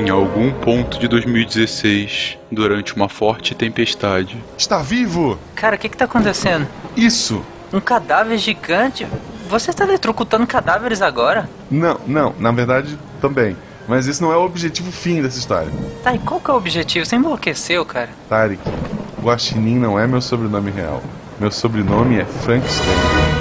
Em algum ponto de 2016, durante uma forte tempestade. Está vivo! Cara, o que que tá acontecendo? Isso! Um cadáver gigante? Você está eletrocutando cadáveres agora? Não, não, na verdade também. Mas esse não é o objetivo fim dessa história. Tá, e qual que é o objetivo? Você enlouqueceu, cara? Tarek, Guaxinim não é meu sobrenome real. Meu sobrenome é Frankenstein.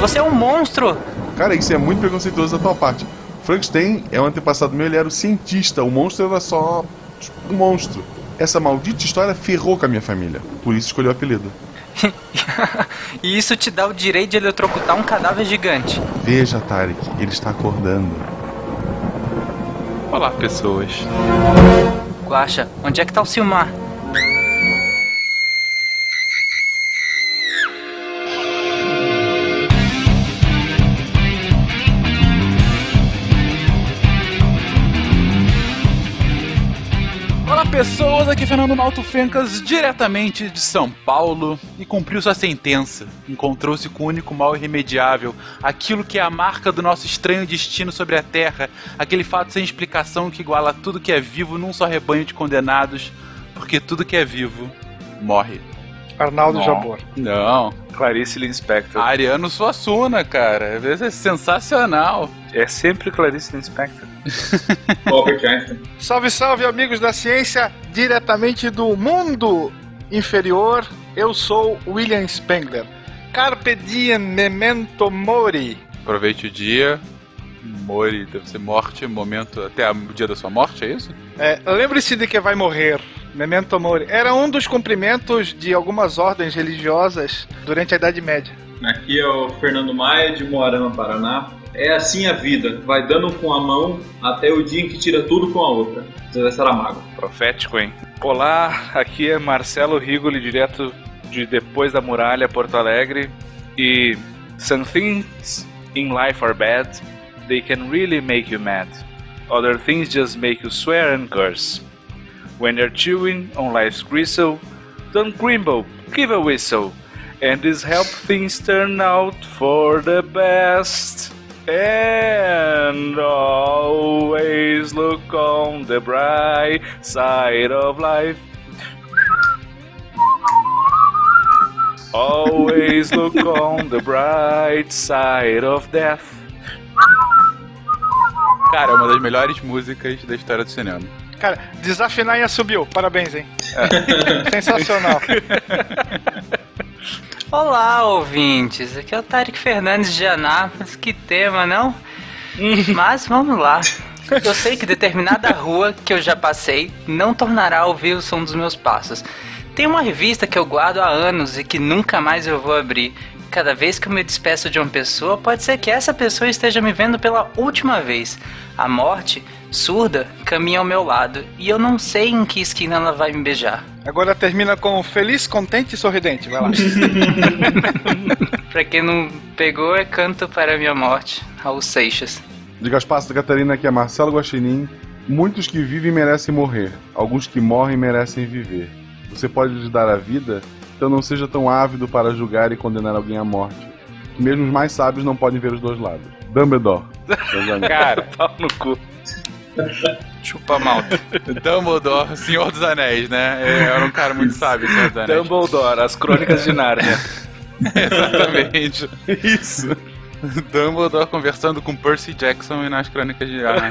Você é um monstro! Cara, isso é muito preconceituoso da tua parte. Frankenstein é um antepassado meu, ele era o cientista. O monstro era só tipo, um monstro. Essa maldita história ferrou com a minha família. Por isso escolhi o apelido. e isso te dá o direito de eletrocutar um cadáver gigante. Veja, Tarek, ele está acordando. Olá, pessoas. Guaxa, onde é que tá o Silmar? Pessoas, aqui é Fernando Malto Fencas, diretamente de São Paulo, e cumpriu sua sentença. Encontrou-se com o único mal irremediável, aquilo que é a marca do nosso estranho destino sobre a Terra, aquele fato sem explicação que iguala tudo que é vivo num só rebanho de condenados, porque tudo que é vivo morre. Arnaldo Não. Jabor. Não. Clarice Lispector. Ariano Suassuna, cara. Às vezes é sensacional. É sempre Clarice Einstein. Salve, salve, amigos da ciência, diretamente do mundo inferior. Eu sou William Spengler. Carpe diem memento mori. Aproveite o dia. Mori, deve ser morte, momento até o dia da sua morte, é isso? É, Lembre-se de que vai morrer. Memento mori. Era um dos cumprimentos de algumas ordens religiosas durante a Idade Média. Aqui é o Fernando Maia, de Moarama, Paraná. É assim a vida, vai dando com a mão até o dia em que tira tudo com a outra. Zé Saramago. Profético, hein? Olá, aqui é Marcelo Rigoli, direto de Depois da Muralha, Porto Alegre. E some things in life are bad, they can really make you mad. Other things just make you swear and curse. When you're chewing on life's gristle, don't grumble, give a whistle. And this help things turn out for the best. And always look on the bright side of life. Always look on the bright side of death. Cara, é uma das melhores músicas da história do cinema. Cara, desafinar e subiu. Parabéns, hein? Sensacional. Olá, ouvintes. Aqui é o Tarek Fernandes de Anápolis. Que tema, não? Mas vamos lá. Eu sei que determinada rua que eu já passei não tornará a ouvir o som dos meus passos. Tem uma revista que eu guardo há anos e que nunca mais eu vou abrir. Cada vez que eu me despeço de uma pessoa, pode ser que essa pessoa esteja me vendo pela última vez. A morte, surda, caminha ao meu lado e eu não sei em que esquina ela vai me beijar. Agora termina com feliz, contente e sorridente. Vai lá. Pra quem não pegou, é Canto para a Minha Morte, Raul Seixas. De Gaspar Santa Catarina, aqui é Marcelo Guaxinim. Muitos que vivem merecem morrer, alguns que morrem merecem viver. Você pode lhes dar a vida, então não seja tão ávido para julgar e condenar alguém à morte. Que mesmo os mais sábios não podem ver os dois lados. Dumbledore. Cara, Pau no cu. Chupa malta. Dumbledore, Senhor dos Anéis, né? É, Era um cara muito sábio, Senhor dos Anéis. Dumbledore, as crônicas de Nárnia. Exatamente. Isso. Dumbledore conversando com Percy Jackson e nas crônicas de lá.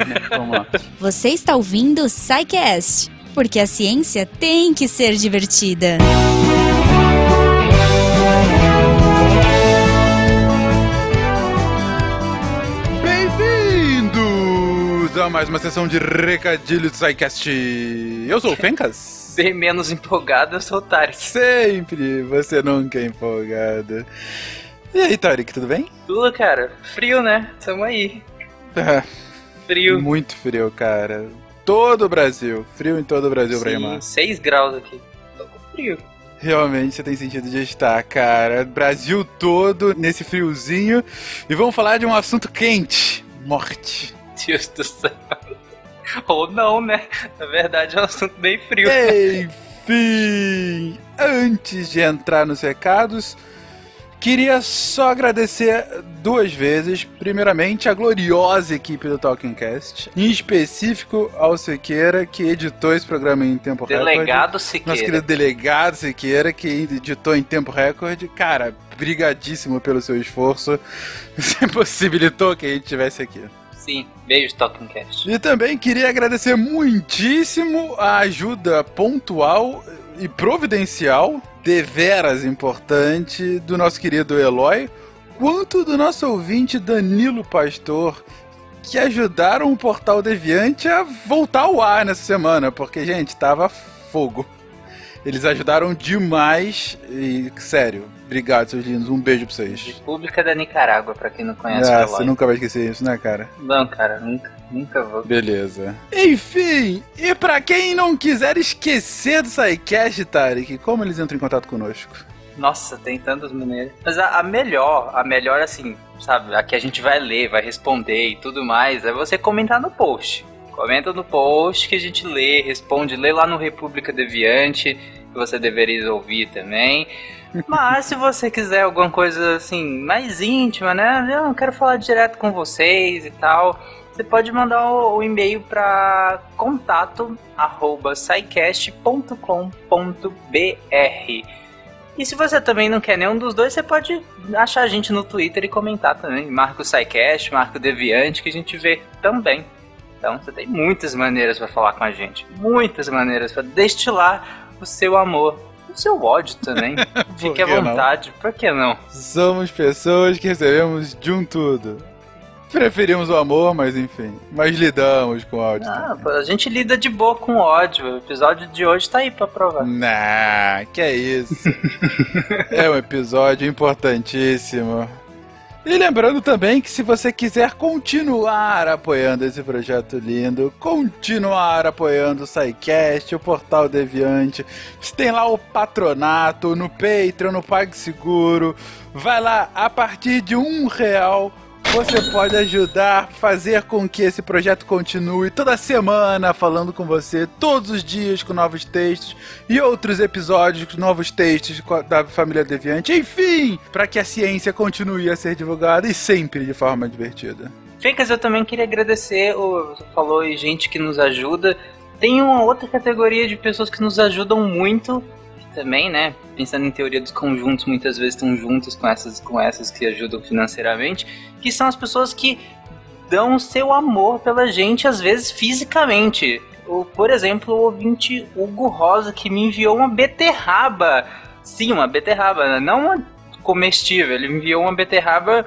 Você está ouvindo o Psycast, porque a ciência tem que ser divertida. Bem-vindos a mais uma sessão de Recadilho do SciCast. Eu sou o Fencas. Bem menos empolgado, eu sou o Tarek. Sempre, você nunca é empolgado. E aí, Tarek, tudo bem? Tudo, cara. Frio, né? Tamo aí. Frio. Muito frio, cara. Todo o Brasil. Frio em todo o Brasil rimar. 6 graus aqui. Tô com frio. Realmente você tem sentido de estar, cara. Brasil todo nesse friozinho. E vamos falar de um assunto quente: morte. Deus do céu. Ou não, né? Na verdade é um assunto bem frio. Enfim, antes de entrar nos recados, Queria só agradecer duas vezes. Primeiramente, a gloriosa equipe do Talking Cast. Em específico, ao Siqueira, que editou esse programa em tempo recorde. Delegado Siqueira. Nosso querido delegado Siqueira, que editou em tempo recorde. Cara, brigadíssimo pelo seu esforço. Você possibilitou que a gente estivesse aqui. Sim, beijo Talking Cast. E também queria agradecer muitíssimo a ajuda pontual e providencial, deveras importante, do nosso querido Eloy, quanto do nosso ouvinte Danilo Pastor, que ajudaram o Portal Deviante a voltar ao ar nessa semana, porque, gente, tava fogo. Eles ajudaram demais e, sério, obrigado, seus lindos. Um beijo pra vocês. República da Nicarágua, pra quem não conhece Ah, você nunca vai esquecer isso, né, cara? Não, cara, nunca, nunca vou. Beleza. Enfim, e pra quem não quiser esquecer do SciCast, Tarek, como eles entram em contato conosco? Nossa, tem tantas maneiras. Mas a, a melhor, a melhor assim, sabe, a que a gente vai ler, vai responder e tudo mais, é você comentar no post. Comenta no post que a gente lê, responde, lê lá no República Deviante, que você deveria ouvir também. Mas se você quiser alguma coisa assim, mais íntima, né? Eu quero falar direto com vocês e tal. Você pode mandar o, o e-mail para contato arroba scicast.com.br. E se você também não quer nenhum dos dois, você pode achar a gente no Twitter e comentar também. Marca o SciCast, marca o Deviante, que a gente vê também. Então você tem muitas maneiras para falar com a gente. Muitas maneiras para destilar o seu amor. O seu ódio também. Fique à que não? vontade. Por que não? Somos pessoas que recebemos de um tudo. Preferimos o amor, mas enfim. Mas lidamos com ódio. Ah, a gente lida de boa com ódio. O episódio de hoje tá aí pra provar. Nah, que é isso. é um episódio importantíssimo. E lembrando também que se você quiser continuar apoiando esse projeto lindo, continuar apoiando o SciCast, o Portal Deviante, você tem lá o patronato, no Patreon, no PagSeguro, vai lá, a partir de um real você pode ajudar, fazer com que esse projeto continue toda semana falando com você, todos os dias com novos textos e outros episódios com novos textos da família Deviante. Enfim, para que a ciência continue a ser divulgada e sempre de forma divertida. Ficas, eu também queria agradecer, o, você falou gente que nos ajuda. Tem uma outra categoria de pessoas que nos ajudam muito também, né? Pensando em teoria dos conjuntos, muitas vezes estão juntas com essas, com essas que ajudam financeiramente, que são as pessoas que dão o seu amor pela gente, às vezes fisicamente. Por exemplo, o ouvinte Hugo Rosa que me enviou uma beterraba. Sim, uma beterraba, né? não uma comestível. Ele me enviou uma beterraba.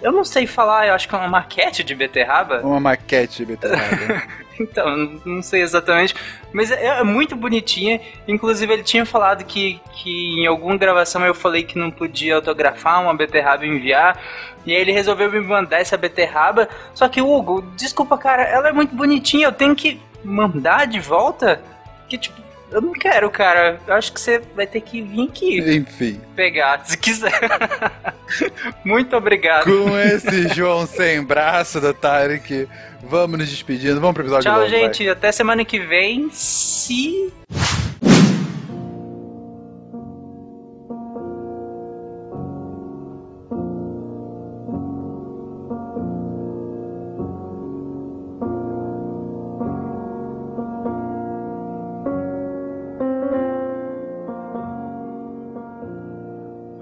Eu não sei falar, eu acho que é uma maquete de beterraba. Uma maquete de beterraba. Então, não sei exatamente. Mas é, é muito bonitinha. Inclusive, ele tinha falado que, que em alguma gravação eu falei que não podia autografar uma beterraba e enviar. E aí ele resolveu me mandar essa beterraba. Só que, Hugo, desculpa, cara, ela é muito bonitinha. Eu tenho que mandar de volta? Que tipo, eu não quero, cara. Eu acho que você vai ter que vir aqui Enfim, pegar, se quiser. muito obrigado. com esse João sem braço do Tarek, vamos nos despedindo. Vamos pro episódio Tchau, logo, vai. gente. Até semana que vem. Se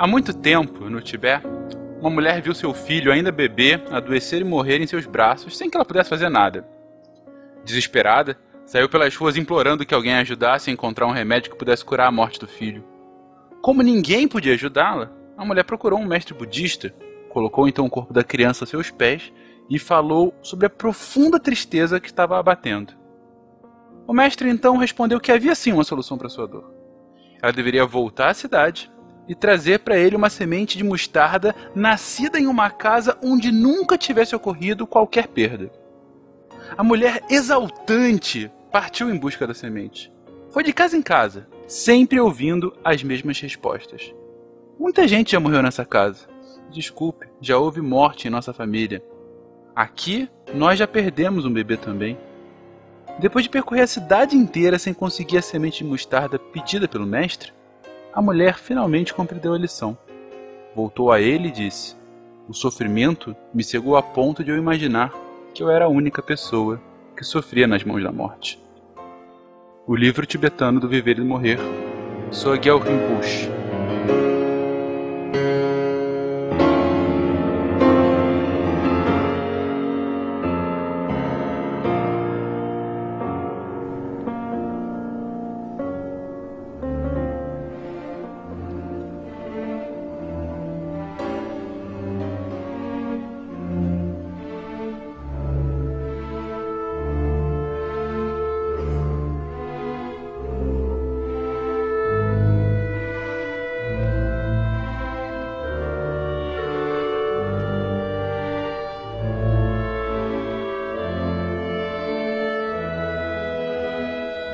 Há muito tempo, no Tibete, uma mulher viu seu filho, ainda bebê, adoecer e morrer em seus braços sem que ela pudesse fazer nada. Desesperada, saiu pelas ruas implorando que alguém a ajudasse a encontrar um remédio que pudesse curar a morte do filho. Como ninguém podia ajudá-la, a mulher procurou um mestre budista, colocou então o corpo da criança a seus pés e falou sobre a profunda tristeza que estava abatendo. O mestre então respondeu que havia sim uma solução para sua dor. Ela deveria voltar à cidade e trazer para ele uma semente de mostarda nascida em uma casa onde nunca tivesse ocorrido qualquer perda. A mulher exaltante partiu em busca da semente. Foi de casa em casa, sempre ouvindo as mesmas respostas. Muita gente já morreu nessa casa. Desculpe, já houve morte em nossa família. Aqui, nós já perdemos um bebê também. Depois de percorrer a cidade inteira sem conseguir a semente de mostarda pedida pelo mestre, a mulher finalmente compreendeu a lição. voltou a ele e disse: O sofrimento me cegou a ponto de eu imaginar que eu era a única pessoa que sofria nas mãos da morte. O livro tibetano do Viver e Morrer, Sogyal Rinpoche.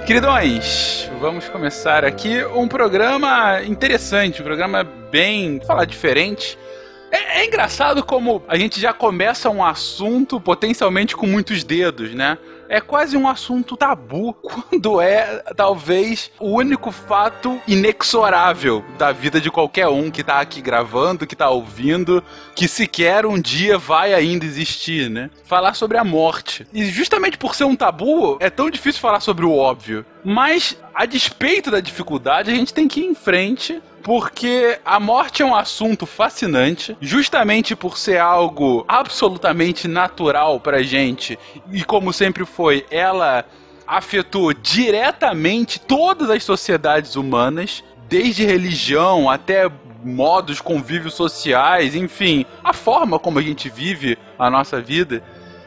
Queridões, vamos começar aqui um programa interessante, um programa bem, falar diferente. É, é, engraçado como a gente já começa um assunto potencialmente com muitos dedos, né? É quase um assunto tabu quando é, talvez, o único fato inexorável da vida de qualquer um que tá aqui gravando, que tá ouvindo, que sequer um dia vai ainda existir, né? Falar sobre a morte. E justamente por ser um tabu, é tão difícil falar sobre o óbvio. Mas, a despeito da dificuldade, a gente tem que ir em frente porque a morte é um assunto fascinante, justamente por ser algo absolutamente natural pra gente, e como sempre foi, ela afetou diretamente todas as sociedades humanas, desde religião até modos, convívios sociais, enfim, a forma como a gente vive a nossa vida.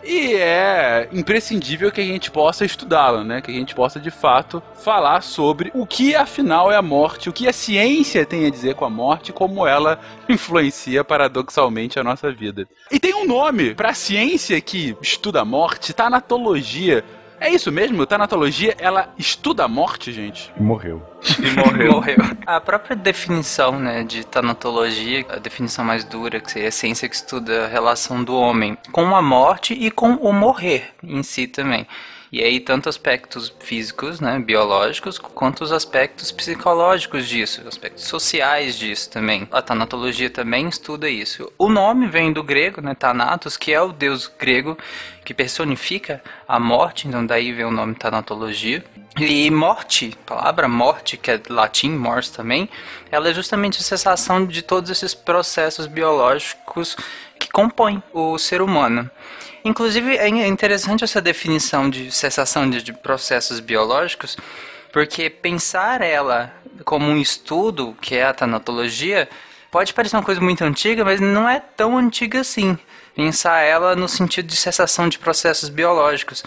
E é imprescindível que a gente possa estudá-la, né? Que a gente possa de fato falar sobre o que afinal é a morte, o que a ciência tem a dizer com a morte, como ela influencia paradoxalmente a nossa vida. E tem um nome para a ciência que estuda a morte, tanatologia. É isso mesmo? Tanatologia, ela estuda a morte, gente? Morreu. E morreu. Morreu. A própria definição né, de tanatologia, a definição mais dura, que seria a ciência que estuda a relação do homem com a morte e com o morrer em si também. E aí, tanto aspectos físicos, né, biológicos, quanto os aspectos psicológicos disso, aspectos sociais disso também. A tanatologia também estuda isso. O nome vem do grego, né, Thanatos, que é o deus grego que personifica a morte, então daí vem o nome tanatologia. E morte, a palavra morte, que é latim, mors também, ela é justamente a cessação de todos esses processos biológicos que compõem o ser humano. Inclusive, é interessante essa definição de cessação de, de processos biológicos, porque pensar ela como um estudo, que é a tanatologia, pode parecer uma coisa muito antiga, mas não é tão antiga assim. Pensar ela no sentido de cessação de processos biológicos.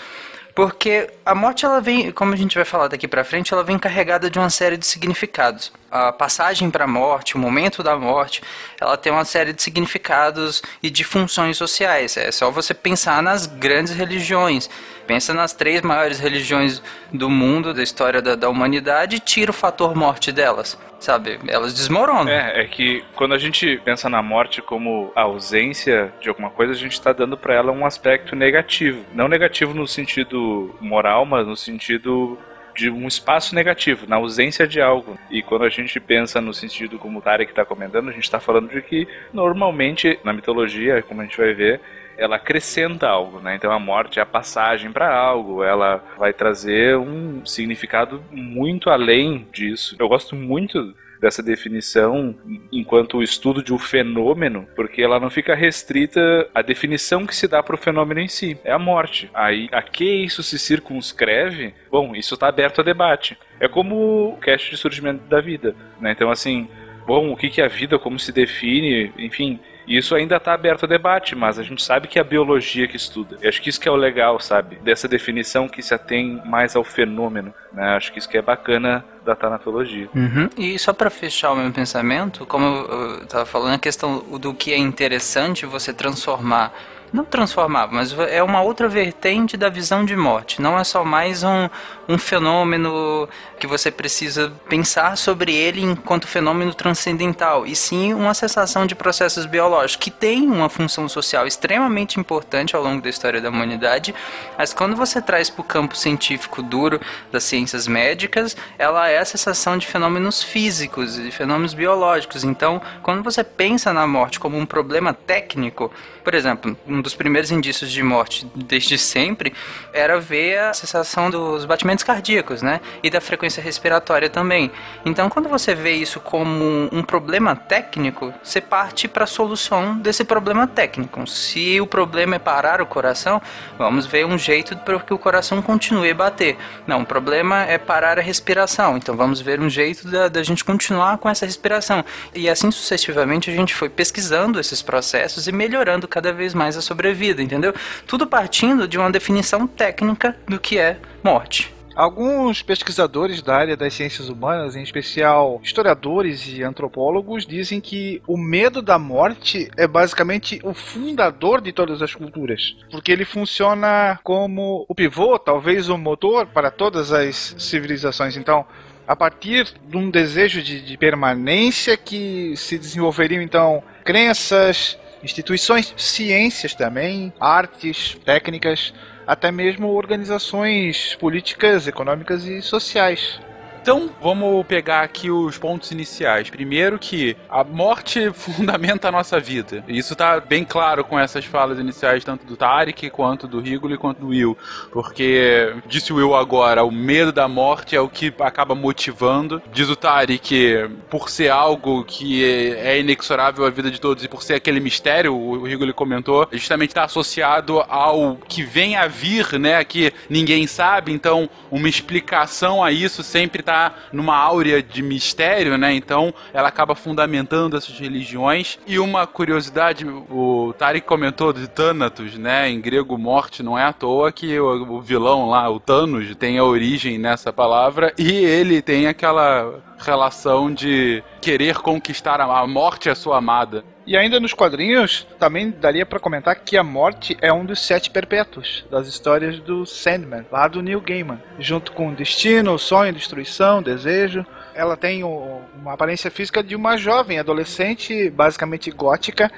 Porque a morte, ela vem, como a gente vai falar daqui pra frente, ela vem carregada de uma série de significados. A passagem para a morte, o momento da morte, ela tem uma série de significados e de funções sociais. É só você pensar nas grandes religiões. Pensa nas três maiores religiões do mundo, da história da, da humanidade, e tira o fator morte delas. Sabe? Elas desmoronam. É, é que quando a gente pensa na morte como a ausência de alguma coisa, a gente está dando para ela um aspecto negativo. Não negativo no sentido moral, mas no sentido de um espaço negativo, na ausência de algo. E quando a gente pensa no sentido como o Tarek está comentando, a gente está falando de que normalmente na mitologia, como a gente vai ver, ela acrescenta algo, né? Então a morte é a passagem para algo, ela vai trazer um significado muito além disso. Eu gosto muito dessa definição enquanto o estudo de um fenômeno, porque ela não fica restrita à definição que se dá para o fenômeno em si, é a morte. Aí, a que isso se circunscreve? Bom, isso está aberto a debate. É como o cast de surgimento da vida, né? Então, assim, bom, o que, que é a vida, como se define, enfim, isso ainda está aberto a debate, mas a gente sabe que é a biologia que estuda. Eu acho que isso que é o legal, sabe? Dessa definição que se atém mais ao fenômeno. Né? Acho que isso que é bacana da tanatologia. Uhum. E só para fechar o meu pensamento, como eu estava falando, a questão do que é interessante você transformar não transformar, mas é uma outra vertente da visão de morte. Não é só mais um, um fenômeno que você precisa pensar sobre ele enquanto fenômeno transcendental, e sim uma cessação de processos biológicos que tem uma função social extremamente importante ao longo da história da humanidade, mas quando você traz para o campo científico duro das ciências médicas, ela é a cessação de fenômenos físicos e fenômenos biológicos. Então, quando você pensa na morte como um problema técnico, por exemplo, um dos primeiros indícios de morte desde sempre era ver a cessação dos batimentos cardíacos, né? E da frequência respiratória também. Então, quando você vê isso como um problema técnico, você parte para a solução desse problema técnico. Se o problema é parar o coração, vamos ver um jeito para que o coração continue a bater. Não, o problema é parar a respiração. Então, vamos ver um jeito da, da gente continuar com essa respiração. E assim sucessivamente a gente foi pesquisando esses processos e melhorando cada vez mais a sobrevida, entendeu? Tudo partindo de uma definição técnica do que é morte. Alguns pesquisadores da área das ciências humanas, em especial historiadores e antropólogos, dizem que o medo da morte é basicamente o fundador de todas as culturas, porque ele funciona como o pivô, talvez o motor para todas as civilizações. Então, a partir de um desejo de, de permanência que se desenvolveriam então crenças, instituições, ciências também, artes, técnicas, até mesmo organizações políticas, econômicas e sociais. Então, vamos pegar aqui os pontos iniciais. Primeiro que a morte fundamenta a nossa vida. Isso tá bem claro com essas falas iniciais, tanto do Tarek, quanto do Rigoli, quanto do Will. Porque, disse o Will agora, o medo da morte é o que acaba motivando. Diz o Tarek, por ser algo que é inexorável à vida de todos e por ser aquele mistério, o Rigoli comentou, justamente está associado ao que vem a vir, né, que ninguém sabe. Então, uma explicação a isso sempre tá numa áurea de mistério, né? Então ela acaba fundamentando essas religiões. E uma curiosidade, o Tarek comentou de Thanatos, né? Em grego, morte não é à toa que o, o vilão lá, o Thanos, tem a origem nessa palavra e ele tem aquela relação de querer conquistar a morte a sua amada. E ainda nos quadrinhos, também daria para comentar que a morte é um dos sete perpétuos das histórias do Sandman, lá do Neil Gaiman. Junto com destino, sonho, destruição, desejo. Ela tem uma aparência física de uma jovem adolescente, basicamente gótica,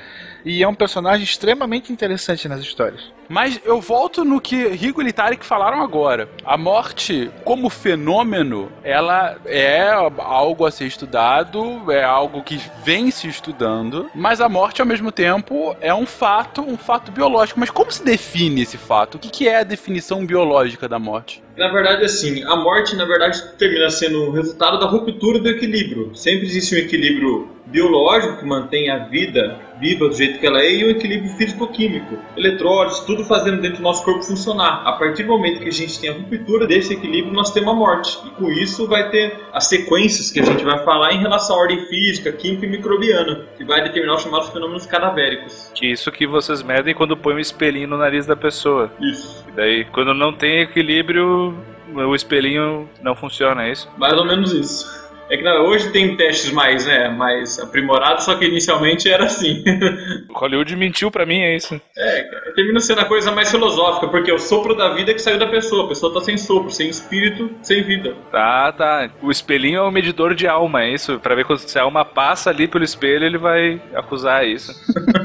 e é um personagem extremamente interessante nas histórias. Mas eu volto no que Rigo e Tarek falaram agora. A morte, como fenômeno, ela é algo a ser estudado, é algo que vem se estudando, mas a morte, ao mesmo tempo, é um fato, um fato biológico. Mas como se define esse fato? O que é a definição biológica da morte? Na verdade, assim, a morte, na verdade, termina sendo o resultado da ruptura do equilíbrio. Sempre existe um equilíbrio biológico que mantém a vida viva do jeito que ela é e o equilíbrio físico-químico. Eletrólitos, tudo fazendo dentro do nosso corpo funcionar. A partir do momento que a gente tem a ruptura desse equilíbrio, nós temos a morte. E com isso vai ter as sequências que a gente vai falar em relação à ordem física, química e microbiana, que vai determinar os chamados fenômenos cadavéricos. Que isso que vocês medem quando põe um espelhinho no nariz da pessoa. Isso. E daí, quando não tem equilíbrio, o espelhinho não funciona, é isso? Mais ou menos isso. É que não, hoje tem testes mais, né, mais aprimorados, só que inicialmente era assim. Hollywood mentiu para mim, é isso. É, termina sendo a coisa mais filosófica, porque é o sopro da vida que saiu da pessoa. A pessoa tá sem sopro, sem espírito, sem vida. Tá, tá. O espelhinho é o medidor de alma, é isso? Pra ver se a alma passa ali pelo espelho, ele vai acusar isso.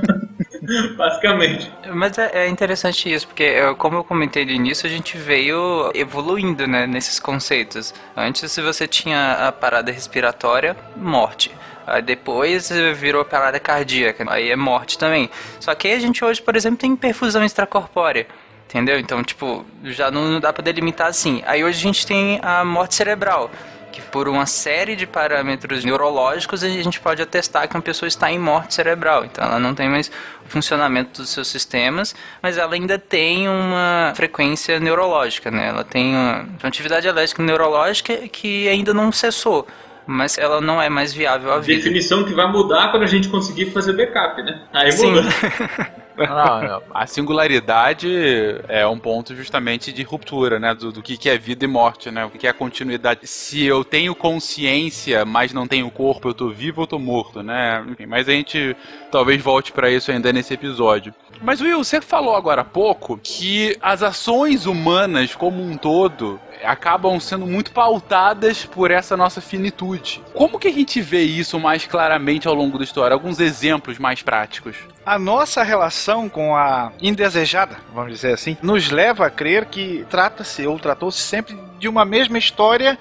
Basicamente. Mas é, é, interessante isso, porque como eu comentei no início, a gente veio evoluindo né, nesses conceitos. Antes, se você tinha a parada respiratória, morte. Aí depois virou parada cardíaca, aí é morte também. Só que a gente hoje, por exemplo, tem perfusão extracorpórea. Entendeu? Então, tipo, já não dá para delimitar assim. Aí hoje a gente tem a morte cerebral que por uma série de parâmetros neurológicos a gente pode atestar que uma pessoa está em morte cerebral. Então ela não tem mais o funcionamento dos seus sistemas, mas ela ainda tem uma frequência neurológica, né? Ela tem uma atividade elétrica neurológica que ainda não cessou mas ela não é mais viável à vida. Definição que vai mudar quando a gente conseguir fazer backup, né? Aí muda. Ah, a singularidade é um ponto justamente de ruptura, né? Do, do que, é vida e morte, né? O que é continuidade. Se eu tenho consciência, mas não tenho corpo, eu tô vivo ou tô morto, né? Mas a gente talvez volte para isso ainda nesse episódio. Mas Will, você falou agora há pouco que as ações humanas como um todo acabam sendo muito pautadas por essa nossa finitude. Como que a gente vê isso mais claramente ao longo da história? Alguns exemplos mais práticos. A nossa relação com a indesejada, vamos dizer assim, nos leva a crer que trata-se ou tratou-se sempre de uma mesma história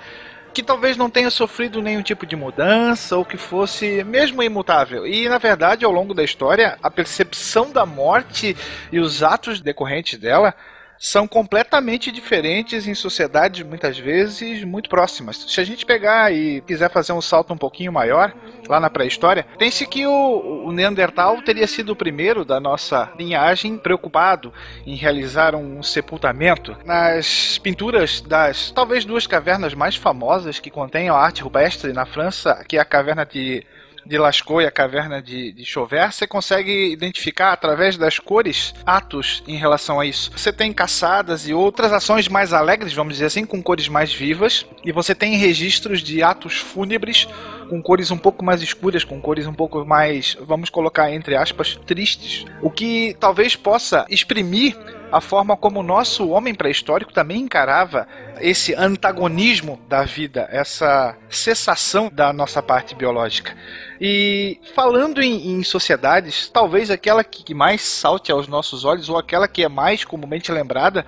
que talvez não tenha sofrido nenhum tipo de mudança ou que fosse mesmo imutável. E na verdade, ao longo da história, a percepção da morte e os atos decorrentes dela são completamente diferentes em sociedades muitas vezes muito próximas. Se a gente pegar e quiser fazer um salto um pouquinho maior, lá na pré-história, pense que o, o, Neandertal teria sido o primeiro da nossa linhagem preocupado em realizar um sepultamento. Nas pinturas das talvez duas cavernas mais famosas que contêm a arte rupestre na França, que é a caverna de de Lascaux e a caverna de, de Chauvert, você consegue identificar através das cores atos em relação a isso. Você tem caçadas e outras ações mais alegres, vamos dizer assim, com cores mais vivas, e você tem registros de atos fúnebres com cores um pouco mais escuras, com cores um pouco mais, vamos colocar entre aspas, tristes. O que talvez possa exprimir a forma como o nosso homem pré-histórico também encarava esse antagonismo da vida, essa cessação da nossa parte biológica. E falando em, em sociedades, talvez aquela que mais salte aos nossos olhos, ou aquela que é mais comumente lembrada,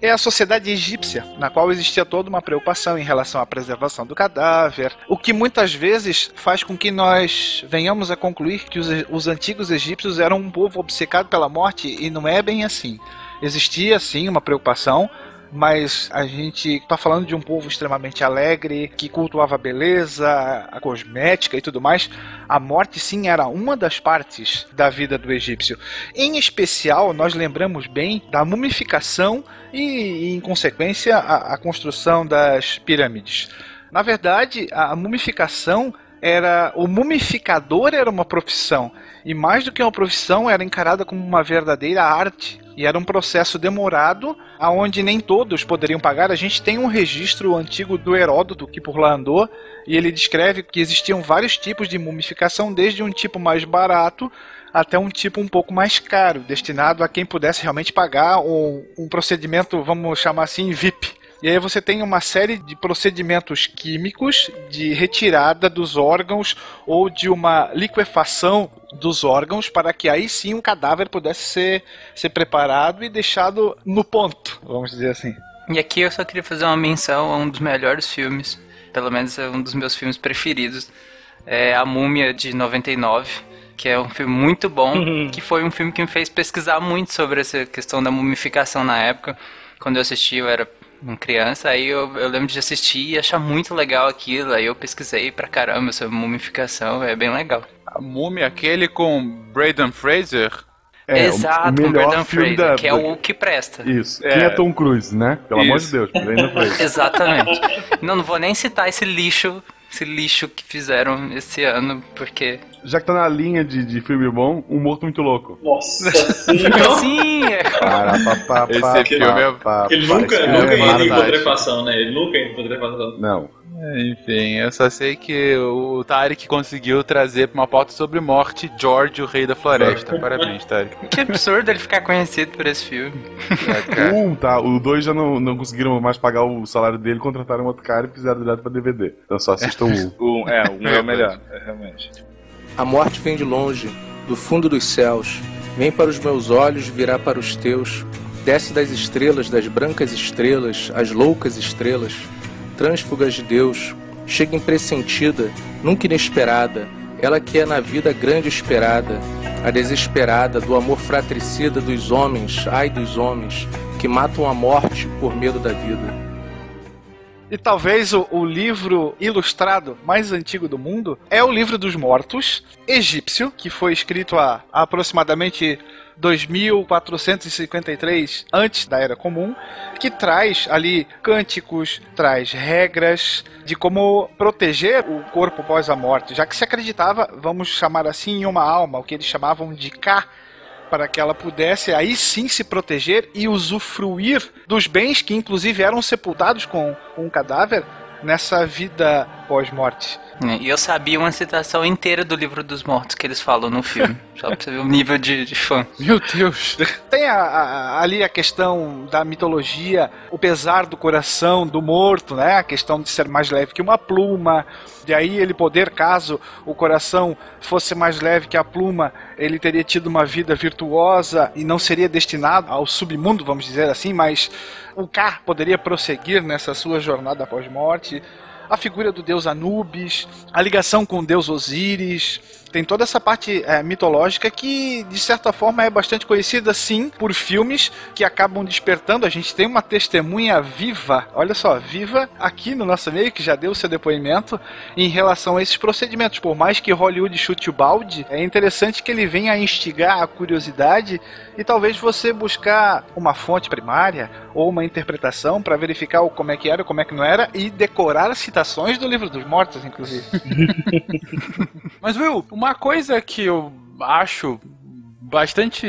é a sociedade egípcia, na qual existia toda uma preocupação em relação à preservação do cadáver, o que muitas vezes faz com que nós venhamos a concluir que os, os antigos egípcios eram um povo obcecado pela morte, e não é bem assim. Existia sim uma preocupação, mas a gente está falando de um povo extremamente alegre, que cultuava a beleza, a cosmética e tudo mais. A morte, sim, era uma das partes da vida do egípcio. Em especial, nós lembramos bem da mumificação e, em consequência, a, a construção das pirâmides. Na verdade, a mumificação era o mumificador era uma profissão e mais do que uma profissão era encarada como uma verdadeira arte e era um processo demorado, aonde nem todos poderiam pagar. A gente tem um registro antigo do Heródoto que por lá andou, e ele descreve que existiam vários tipos de mumificação, desde um tipo mais barato até um tipo um pouco mais caro, destinado a quem pudesse realmente pagar um, um procedimento, vamos chamar assim, VIP. E aí você tem uma série de procedimentos químicos de retirada dos órgãos ou de uma liquefação dos órgãos para que aí sim um cadáver pudesse ser, ser preparado e deixado no ponto, vamos dizer assim. E aqui eu só queria fazer uma menção a um dos melhores filmes, pelo menos é um dos meus filmes preferidos, é A Múmia de 99 que é um filme muito bom, uhum. que foi um filme que me fez pesquisar muito sobre essa questão da mumificação na época. Quando eu assisti, eu era uma criança, aí eu, eu lembro de assistir e achar muito legal aquilo, aí eu pesquisei pra caramba sobre mumificação, é bem legal. A múmia, aquele com Braden Fraser, é, Exato, o melhor filme Fraser, da... que é o que presta. Isso. É. Quem é Tom Cruise, né? Pelo Isso. amor de Deus, Brandon Fraser. Exatamente. Não, não vou nem citar esse lixo, esse lixo que fizeram esse ano, porque já que tá na linha de, de filme bom, Um Morto Muito Louco. Nossa, sim! é. Esse filme é... Ele nunca, nunca entra em putrefação, né? Ele nunca entra em putrefação. Não. Enfim, eu só sei que o Tarek conseguiu trazer uma pauta sobre morte George, o rei da floresta. Parabéns, Tarek. Que absurdo ele ficar conhecido por esse filme. É, um, tá. O dois já não, não conseguiram mais pagar o salário dele, contrataram outro cara e fizeram direto pra DVD. Então só assistam um. um é, um é o melhor, é, realmente. A morte vem de longe, do fundo dos céus, vem para os meus olhos, virá para os teus, desce das estrelas, das brancas estrelas, as loucas estrelas, trânsfugas de Deus, chega impressentida, nunca inesperada, ela que é na vida grande esperada, a desesperada do amor fratricida dos homens, ai dos homens, que matam a morte por medo da vida. E talvez o, o, livro ilustrado mais antigo do mundo é o Livro dos Mortos, egípcio, que foi escrito há, aproximadamente 2453 antes da Era Comum, que traz ali cânticos, traz regras de como proteger o corpo após a morte, já que se acreditava, vamos chamar assim, em uma alma, o que eles chamavam de Ka, para que ela pudesse aí sim se proteger e usufruir dos bens que inclusive eram sepultados com um cadáver nessa vida pós-morte. É, E eu sabia uma citação inteira do livro dos mortos que eles falam no filme. Só pra você ver o nível de, de fã. Meu Deus. Tem a- a- ali a questão da mitologia, o pesar do coração do morto, né? A questão de ser mais leve que uma pluma. De aí ele poder, caso o coração fosse mais leve que a pluma, ele teria tido uma vida virtuosa e não seria destinado ao submundo, vamos dizer assim, mas o K poderia prosseguir nessa sua jornada pós-morte. A figura do deus Anubis, a ligação com o deus Osíris, tem toda essa parte é, mitológica que, de certa forma, é bastante conhecida, sim, por filmes que acabam despertando. A gente tem uma testemunha viva, olha só, viva aqui no nosso meio, que já deu o seu depoimento em relação a esses procedimentos. Por mais que Hollywood chute o balde, é interessante que ele venha a instigar a curiosidade e talvez você buscar uma fonte primária ou uma interpretação para verificar como é que era, como é que não era e decorar as citações do livro dos mortos, inclusive. Mas, Will, uma coisa que eu acho bastante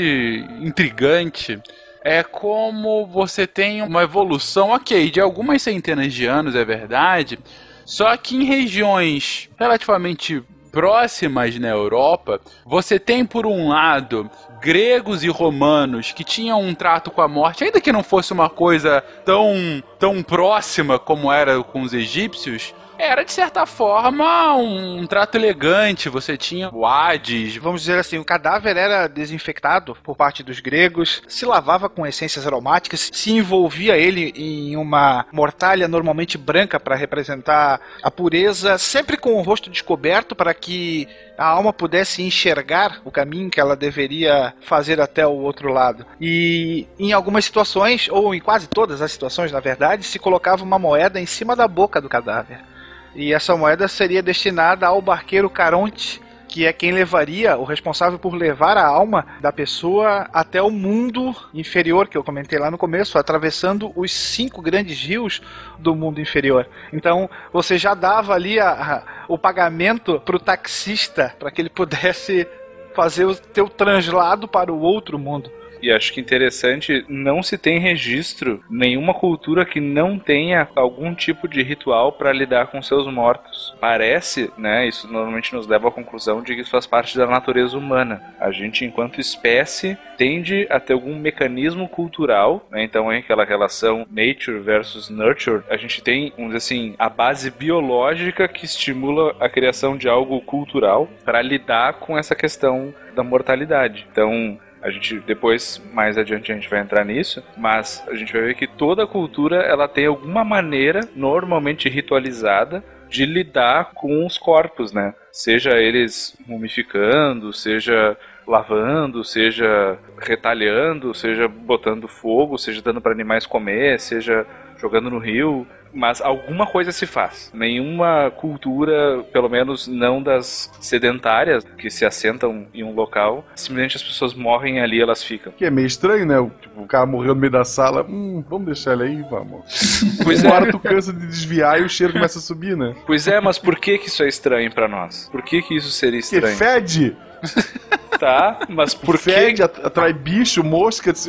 intrigante é como você tem uma evolução, ok, de algumas centenas de anos, é verdade, só que em regiões relativamente próximas na Europa, você tem, por um lado, gregos e romanos que tinham um trato com a morte, ainda que não fosse uma coisa tão, tão próxima como era com os egípcios, era de certa forma um, trato elegante. Você tinha o Hades, Vamos dizer assim, o cadáver era desinfectado por parte dos gregos, se lavava com essências aromáticas, se envolvia ele em uma mortalha normalmente branca para representar a pureza, sempre com o rosto descoberto para que a alma pudesse enxergar o caminho que ela deveria fazer até o outro lado. E em algumas situações, ou em quase todas as situações, na verdade, se colocava uma moeda em cima da boca do cadáver. E essa moeda seria destinada ao barqueiro Caronte, que é quem levaria, o responsável por levar a alma da pessoa até o mundo inferior, que eu comentei lá no começo, atravessando os cinco grandes rios do mundo inferior. Então, você já dava ali a- a- o pagamento para o taxista, para que ele pudesse fazer o teu translado para o outro mundo. E acho que interessante, não se tem registro nenhuma cultura que não tenha algum tipo de ritual para lidar com seus mortos. Parece, né? Isso normalmente nos leva à conclusão de que isso faz parte da natureza humana. A gente, enquanto espécie, tende a ter algum mecanismo cultural, né? Então é aquela relação nature versus nurture. A gente tem, vamos dizer assim, a base biológica que estimula a criação de algo cultural para lidar com essa questão da mortalidade. Então, a gente depois mais adiante a gente vai entrar nisso, mas a gente vai ver que toda cultura ela tem alguma maneira normalmente ritualizada de lidar com os corpos, né? Seja eles mumificando, seja lavando, seja retalhando, seja botando fogo, seja dando para animais comer, seja jogando no rio, mas alguma coisa se faz. Nenhuma cultura, pelo menos não das sedentárias, que se assentam em um local, simplesmente as pessoas morrem ali elas ficam. Que é meio estranho, né? O, tipo, o cara morreu no meio da sala. Hum, vamos deixar ele aí, vamos. Pois Uma é, hora tu cansa de desviar e o cheiro começa a subir, né? pois é, mas por que que isso é estranho pra nós? Por que que isso seria estranho? fede, Tá, mas por que fede, at- atrai bicho, mosca. diz,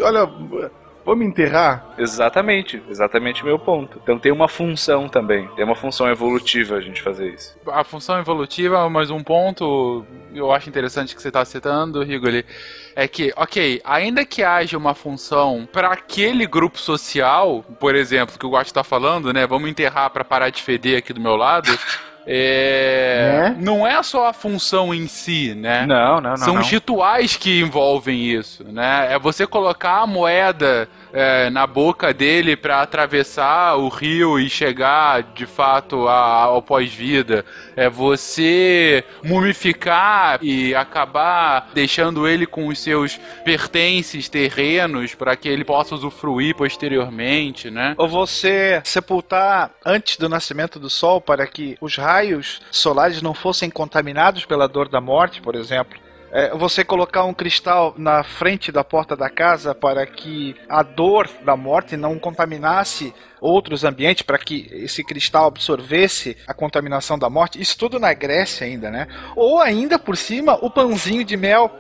Olha, vamos enterrar? Exatamente, exatamente o meu ponto. Então tem uma função também, tem uma função evolutiva a gente fazer isso. a função evolutiva, mas um ponto eu acho interessante que você está citando, Rigoli, é que, ok, ainda que haja uma função para aquele grupo social, por exemplo, que o Guacho está falando, né? Vamos enterrar para parar de feder aqui do meu lado. É, Né? Não é só a função em si, né? Não, não, não. São não. os rituais que envolvem isso, né? É você colocar a moeda é, na boca dele para atravessar o rio e chegar de fato a- ao pós-vida. É você mumificar e acabar deixando ele com os seus pertences terrenos para que ele possa usufruir posteriormente, né? Ou você sepultar antes do nascimento do sol para que os raios solares não fossem contaminados pela dor da morte, por exemplo. É, você colocar um cristal na frente da porta da casa para que a dor da morte não contaminasse outros ambientes, para que esse cristal absorvesse a contaminação da morte. Isso tudo na Grécia ainda, né? Ou ainda por cima o pãozinho de mel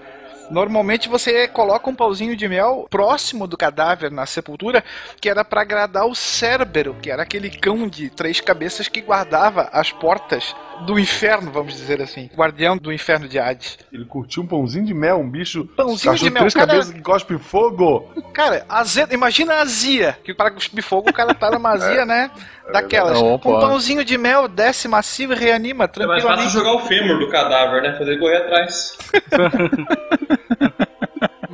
Normalmente você coloca um pauzinho de mel próximo do cadáver na sepultura, que era para agradar o Cérbero, que era aquele cão de três cabeças que guardava as portas do inferno, vamos dizer assim. Guardião do inferno de Hades. Ele curtiu um pãozinho de mel, um bicho. Pãozinho de mel, três cara- cabeças que cospe fogo. Cara, azedo, imagina a azia, que para cuspir fogo o cara tá numa azia, né? Daquelas. Não, Com um pãozinho de mel, desce macio e reanima É mais fácil tranquilamente. jogar o fêmur do cadáver, né? Fazer correr atrás.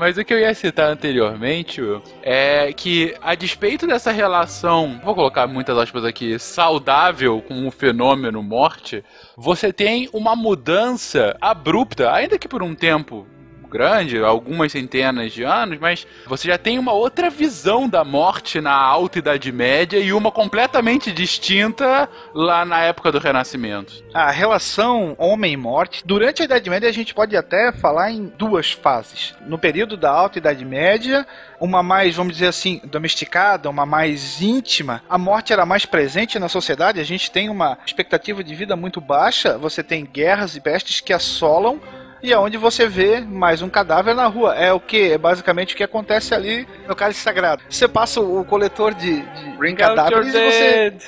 Mas o que eu ia citar anteriormente Will, é que, a despeito dessa relação, vou colocar muitas aspas aqui, saudável com o fenômeno morte, você tem uma mudança abrupta, ainda que por um tempo grande, algumas centenas de anos, mas você já tem uma outra visão da morte na Alta Idade Média e uma completamente distinta lá na época do Renascimento. A relação homem e morte, durante a Idade Média a gente pode até falar em duas fases. No período da Alta Idade Média, uma mais, vamos dizer assim, domesticada, uma mais íntima. A morte era mais presente na sociedade, a gente tem uma expectativa de vida muito baixa, você tem guerras e pestes que assolam e aonde você vê mais um cadáver na rua. É o que? É basicamente o que acontece ali no cálice sagrado. Você passa o coletor de, de Bring out your cadáveres e você dead!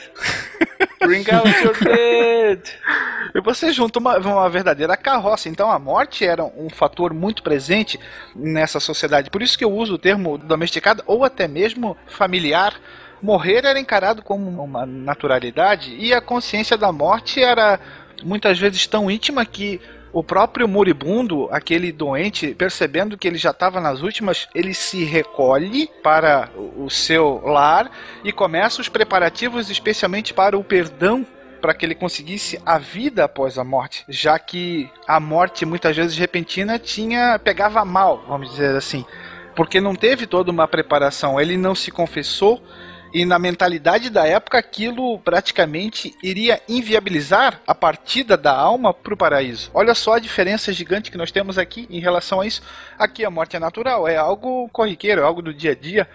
Bring out your dead! E você junta uma, uma verdadeira carroça. Então a morte era um fator muito presente nessa sociedade. Por isso que eu uso o termo domesticada ou até mesmo familiar. Morrer era encarado como uma naturalidade e a consciência da morte era muitas vezes tão íntima que o próprio moribundo, aquele doente, percebendo que ele já estava nas últimas, ele se recolhe para o seu lar e começa os preparativos especialmente para o perdão para que ele conseguisse a vida após a morte, já que a morte muitas vezes repentina tinha pegava mal, vamos dizer assim, porque não teve toda uma preparação, ele não se confessou e na mentalidade da época aquilo praticamente iria inviabilizar a partida da alma para o paraíso. Olha só a diferença gigante que nós temos aqui em relação a isso. Aqui a morte é natural, é algo corriqueiro, é algo do dia a dia.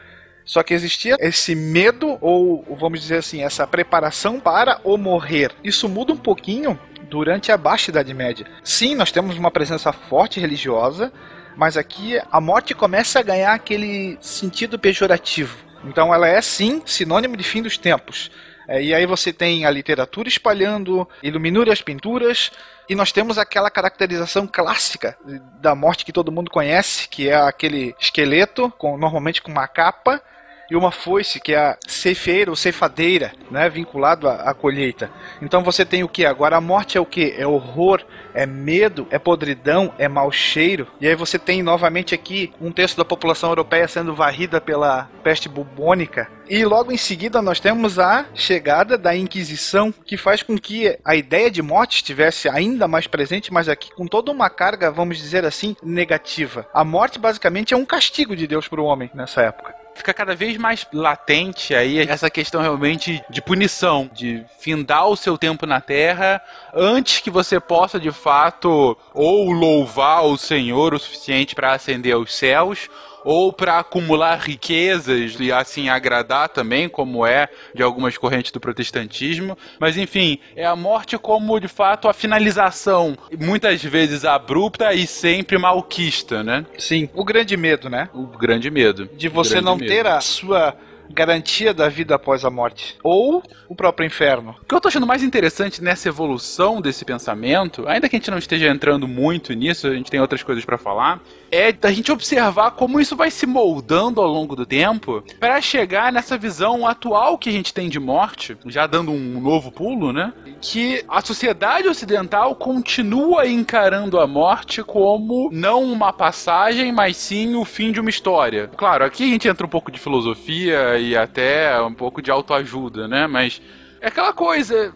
Só que existia esse medo, ou vamos dizer assim, essa preparação para o morrer. Isso muda um pouquinho durante a Baixa Idade Média. Sim, nós temos uma presença forte religiosa, mas aqui a morte começa a ganhar aquele sentido pejorativo. Então ela é sim sinônimo de fim dos tempos. É, e aí você tem a literatura espalhando, iluminura as pinturas, e nós temos aquela caracterização clássica da morte que todo mundo conhece, que é aquele esqueleto, com, normalmente com uma capa, e uma foice, que é a ceifeira ou ceifadeira, né, vinculado à, à colheita. Então você tem o que? Agora a morte é o que? É horror, é medo, é podridão, é mau cheiro. E aí você tem novamente aqui um terço da população europeia sendo varrida pela peste bubônica. E logo em seguida nós temos a chegada da Inquisição, que faz com que a ideia de morte estivesse ainda mais presente, mas aqui com toda uma carga, vamos dizer assim, negativa. A morte basicamente é um castigo de Deus para o homem nessa época. Fica cada vez mais latente aí essa questão realmente de punição, de findar o seu tempo na Terra antes que você possa de fato ou louvar o Senhor o suficiente para ascender aos céus ou para acumular riquezas e assim agradar também, como é de algumas correntes do protestantismo. Mas enfim, é a morte como de fato a finalização, muitas vezes abrupta e sempre malquista, né? Sim, o grande medo, né? O grande medo. De você não medo. ter a sua garantia da vida após a morte. Ou o próprio inferno. O que eu tô achando mais interessante nessa evolução desse pensamento, ainda que a gente não esteja entrando muito nisso, a gente tem outras coisas pra falar, é da gente observar como isso vai se moldando ao longo do tempo para chegar nessa visão atual que a gente tem de morte, já dando um novo pulo, né? Que a sociedade ocidental continua encarando a morte como não uma passagem, mas sim o fim de uma história. Claro, aqui a gente entra um pouco de filosofia e até um pouco de autoajuda, né? Mas é aquela coisa.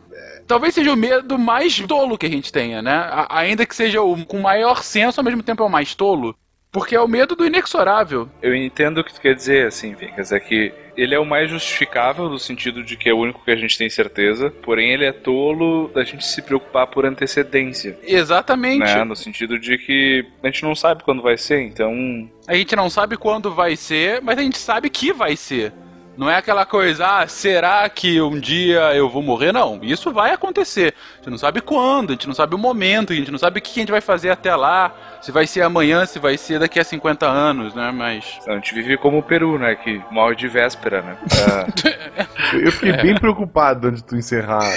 Talvez seja o medo mais tolo que a gente tenha, né? A- ainda que seja o com maior senso, ao mesmo tempo é o mais tolo. Porque é o medo do inexorável. Eu entendo o que tu quer dizer, assim, Vincas, é que ele é o mais justificável no sentido de que é o único que a gente tem certeza, porém ele é tolo da gente se preocupar por antecedência. Exatamente. Né? No sentido de que a gente não sabe quando vai ser, então A gente não sabe quando vai ser, mas a gente sabe que vai ser. Não é aquela coisa, ah, será que um dia eu vou morrer? Não, isso vai acontecer. A gente não sabe quando, a gente não sabe o momento, a gente não sabe o que a gente vai fazer até lá. Se vai ser amanhã, se vai ser daqui a 50 anos, né? Mas. A gente vive como o Peru, né? Que morre de véspera, né? Ah, Eu fiquei bem preocupado antes de tu encerrar.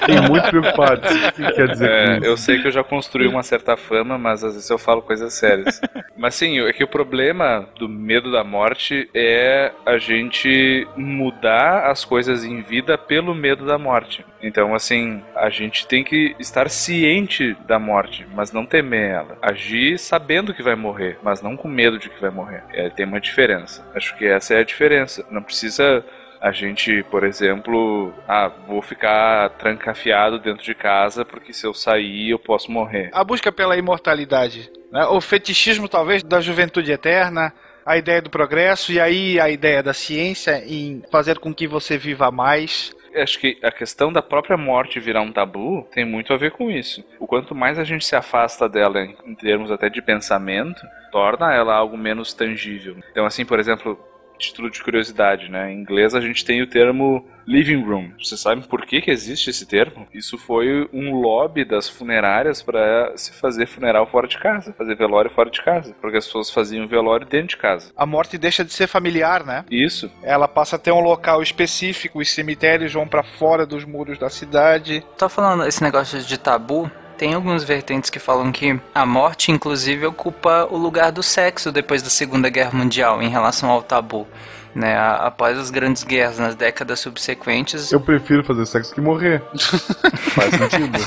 Fiquei muito preocupado. O que quer dizer é, com isso? eu sei que eu já construí uma certa fama, mas às vezes eu falo coisas sérias. mas sim, é que o problema do medo da morte é a gente mudar as coisas em vida pelo medo da morte. Então, assim, a gente tem que estar ciente da morte, mas não temer ela. Agir sabendo que vai morrer, mas não com medo de que vai morrer. É, tem uma diferença. Acho que essa é a diferença. Não precisa a gente, por exemplo, ah, vou ficar trancafiado dentro de casa porque se eu sair eu posso morrer. A busca pela imortalidade, né? o fetichismo talvez da juventude eterna, a ideia do progresso e aí a ideia da ciência em fazer com que você viva mais. Acho que a questão da própria morte virar um tabu tem muito a ver com isso. O quanto mais a gente se afasta dela em termos até de pensamento, torna ela algo menos tangível. Então, assim, por exemplo, título de curiosidade, né? Em inglês a gente tem o termo living room. Vocês sabem por que, que existe esse termo? Isso foi um lobby das funerárias para se fazer funeral fora de casa, fazer velório fora de casa, porque as pessoas faziam velório dentro de casa. A morte deixa de ser familiar, né? Isso. Ela passa a ter um local específico, os cemitérios vão pra fora dos muros da cidade. Tô falando esse negócio de tabu. Tem algumas vertentes que falam que a morte, inclusive, ocupa o lugar do sexo depois da Segunda Guerra Mundial em relação ao tabu. Né, após as grandes guerras nas décadas subsequentes, Eu prefiro fazer sexo que morrer. Faz sentido.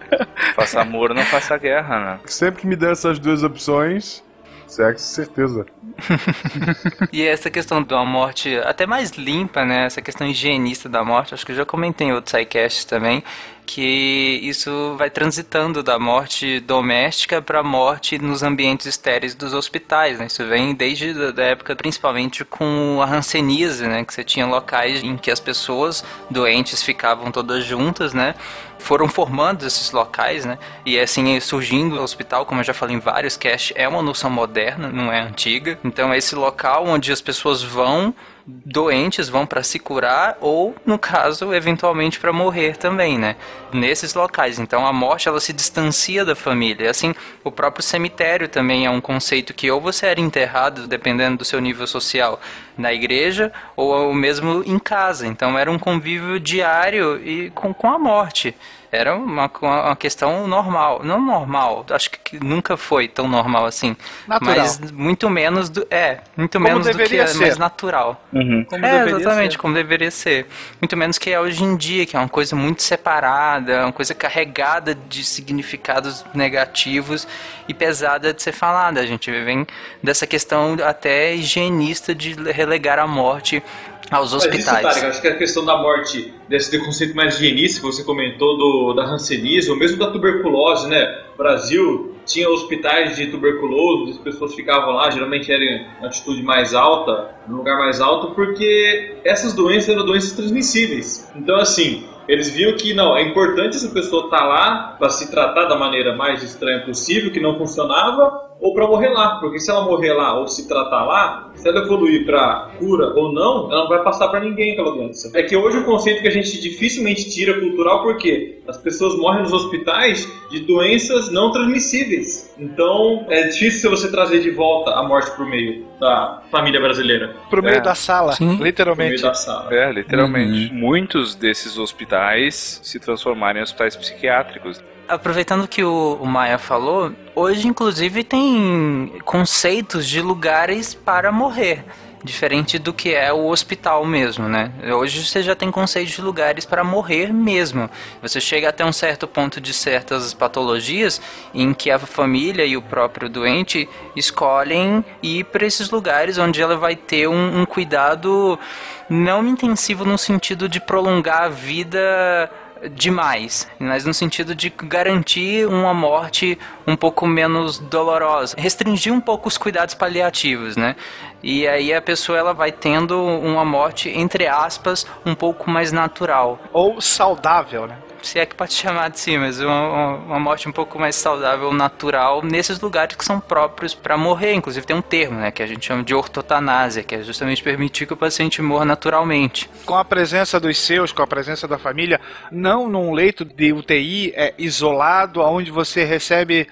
Faça amor, não faça guerra, né? Sempre que me der essas duas opções, sexo, certeza. E essa questão da morte até mais limpa, né? Essa questão higienista da morte, acho que eu já comentei em outros sidecasts também, que isso vai transitando da morte doméstica para a morte nos ambientes estéreis dos hospitais, né? Isso vem desde da época, principalmente com a hanseníase, né? Que você tinha locais em que as pessoas doentes ficavam todas juntas, né? Foram formando esses locais, né? E assim surgindo o hospital, como eu já falei em vários casts, é uma noção moderna, não é antiga. Então é esse local onde as pessoas vão doentes vão para se curar ou no caso eventualmente para morrer também, né? Nesses locais. Então a morte ela se distancia da família. Assim, o próprio cemitério também é um conceito que ou você era enterrado dependendo do seu nível social na igreja ou mesmo em casa. Então era um convívio diário e com, com a morte. Era uma, uma questão normal. Não normal, acho que nunca foi tão normal assim. Natural. Mas muito menos do. É, muito Como menos do que deveria é ser. mais natural. Como é, exatamente, ser. como deveria ser. Muito menos que é hoje em dia, que é uma coisa muito separada, uma coisa carregada de significados negativos e pesada de ser falada. A gente vem dessa questão até higienista de relegar a morte aos Mas isso, hospitais. Tarek, acho que a questão da morte, desse conceito mais higienista que você comentou do, da hanseníase, ou mesmo da tuberculose, né? Brasil tinha hospitais de tuberculose, as pessoas ficavam lá, geralmente era em altitude mais alta, no lugar mais alto, porque essas doenças eram doenças transmissíveis. Então, assim, eles viam que não, é importante essa pessoa estar lá para se tratar da maneira mais estranha possível, que não funcionava, ou para morrer lá, porque se ela morrer lá ou se tratar lá, se ela evoluir para cura ou não, ela não vai passar para ninguém aquela doença. É que hoje o conceito que a gente dificilmente tira cultural porque as pessoas morrem nos hospitais de doenças não transmissíveis. Então é difícil você trazer de volta a morte pro meio da família brasileira, Pro meio É. da sala, Sim. pro literalmente. meio da sala. É, literalmente. Muitos desses hospitais se transformaram em hospitais psiquiátricos. Aproveitando que o, o Maia falou, hoje inclusive tem conceitos de lugares para morrer. Diferente do que é o hospital mesmo, né? Hoje você já tem conceitos de lugares para morrer mesmo. Você chega até um certo ponto de certas patologias em que a família e o próprio doente escolhem ir para esses lugares onde ela vai ter um, um cuidado não intensivo no sentido de prolongar a vida demais, mas no sentido de garantir uma morte um pouco menos dolorosa, restringir um pouco os cuidados paliativos, né? E aí a pessoa ela vai tendo uma morte entre aspas um pouco mais natural. Ou saudável, né? Se é que pode chamar de si, mas uma, uma morte um pouco mais saudável, natural, nesses lugares que são próprios para morrer. Inclusive tem um termo, né, que a gente chama de ortotanásia, que é justamente permitir que o paciente morra naturalmente. Com a presença dos seus, com a presença da família, não num leito de UTI é, isolado, onde você recebe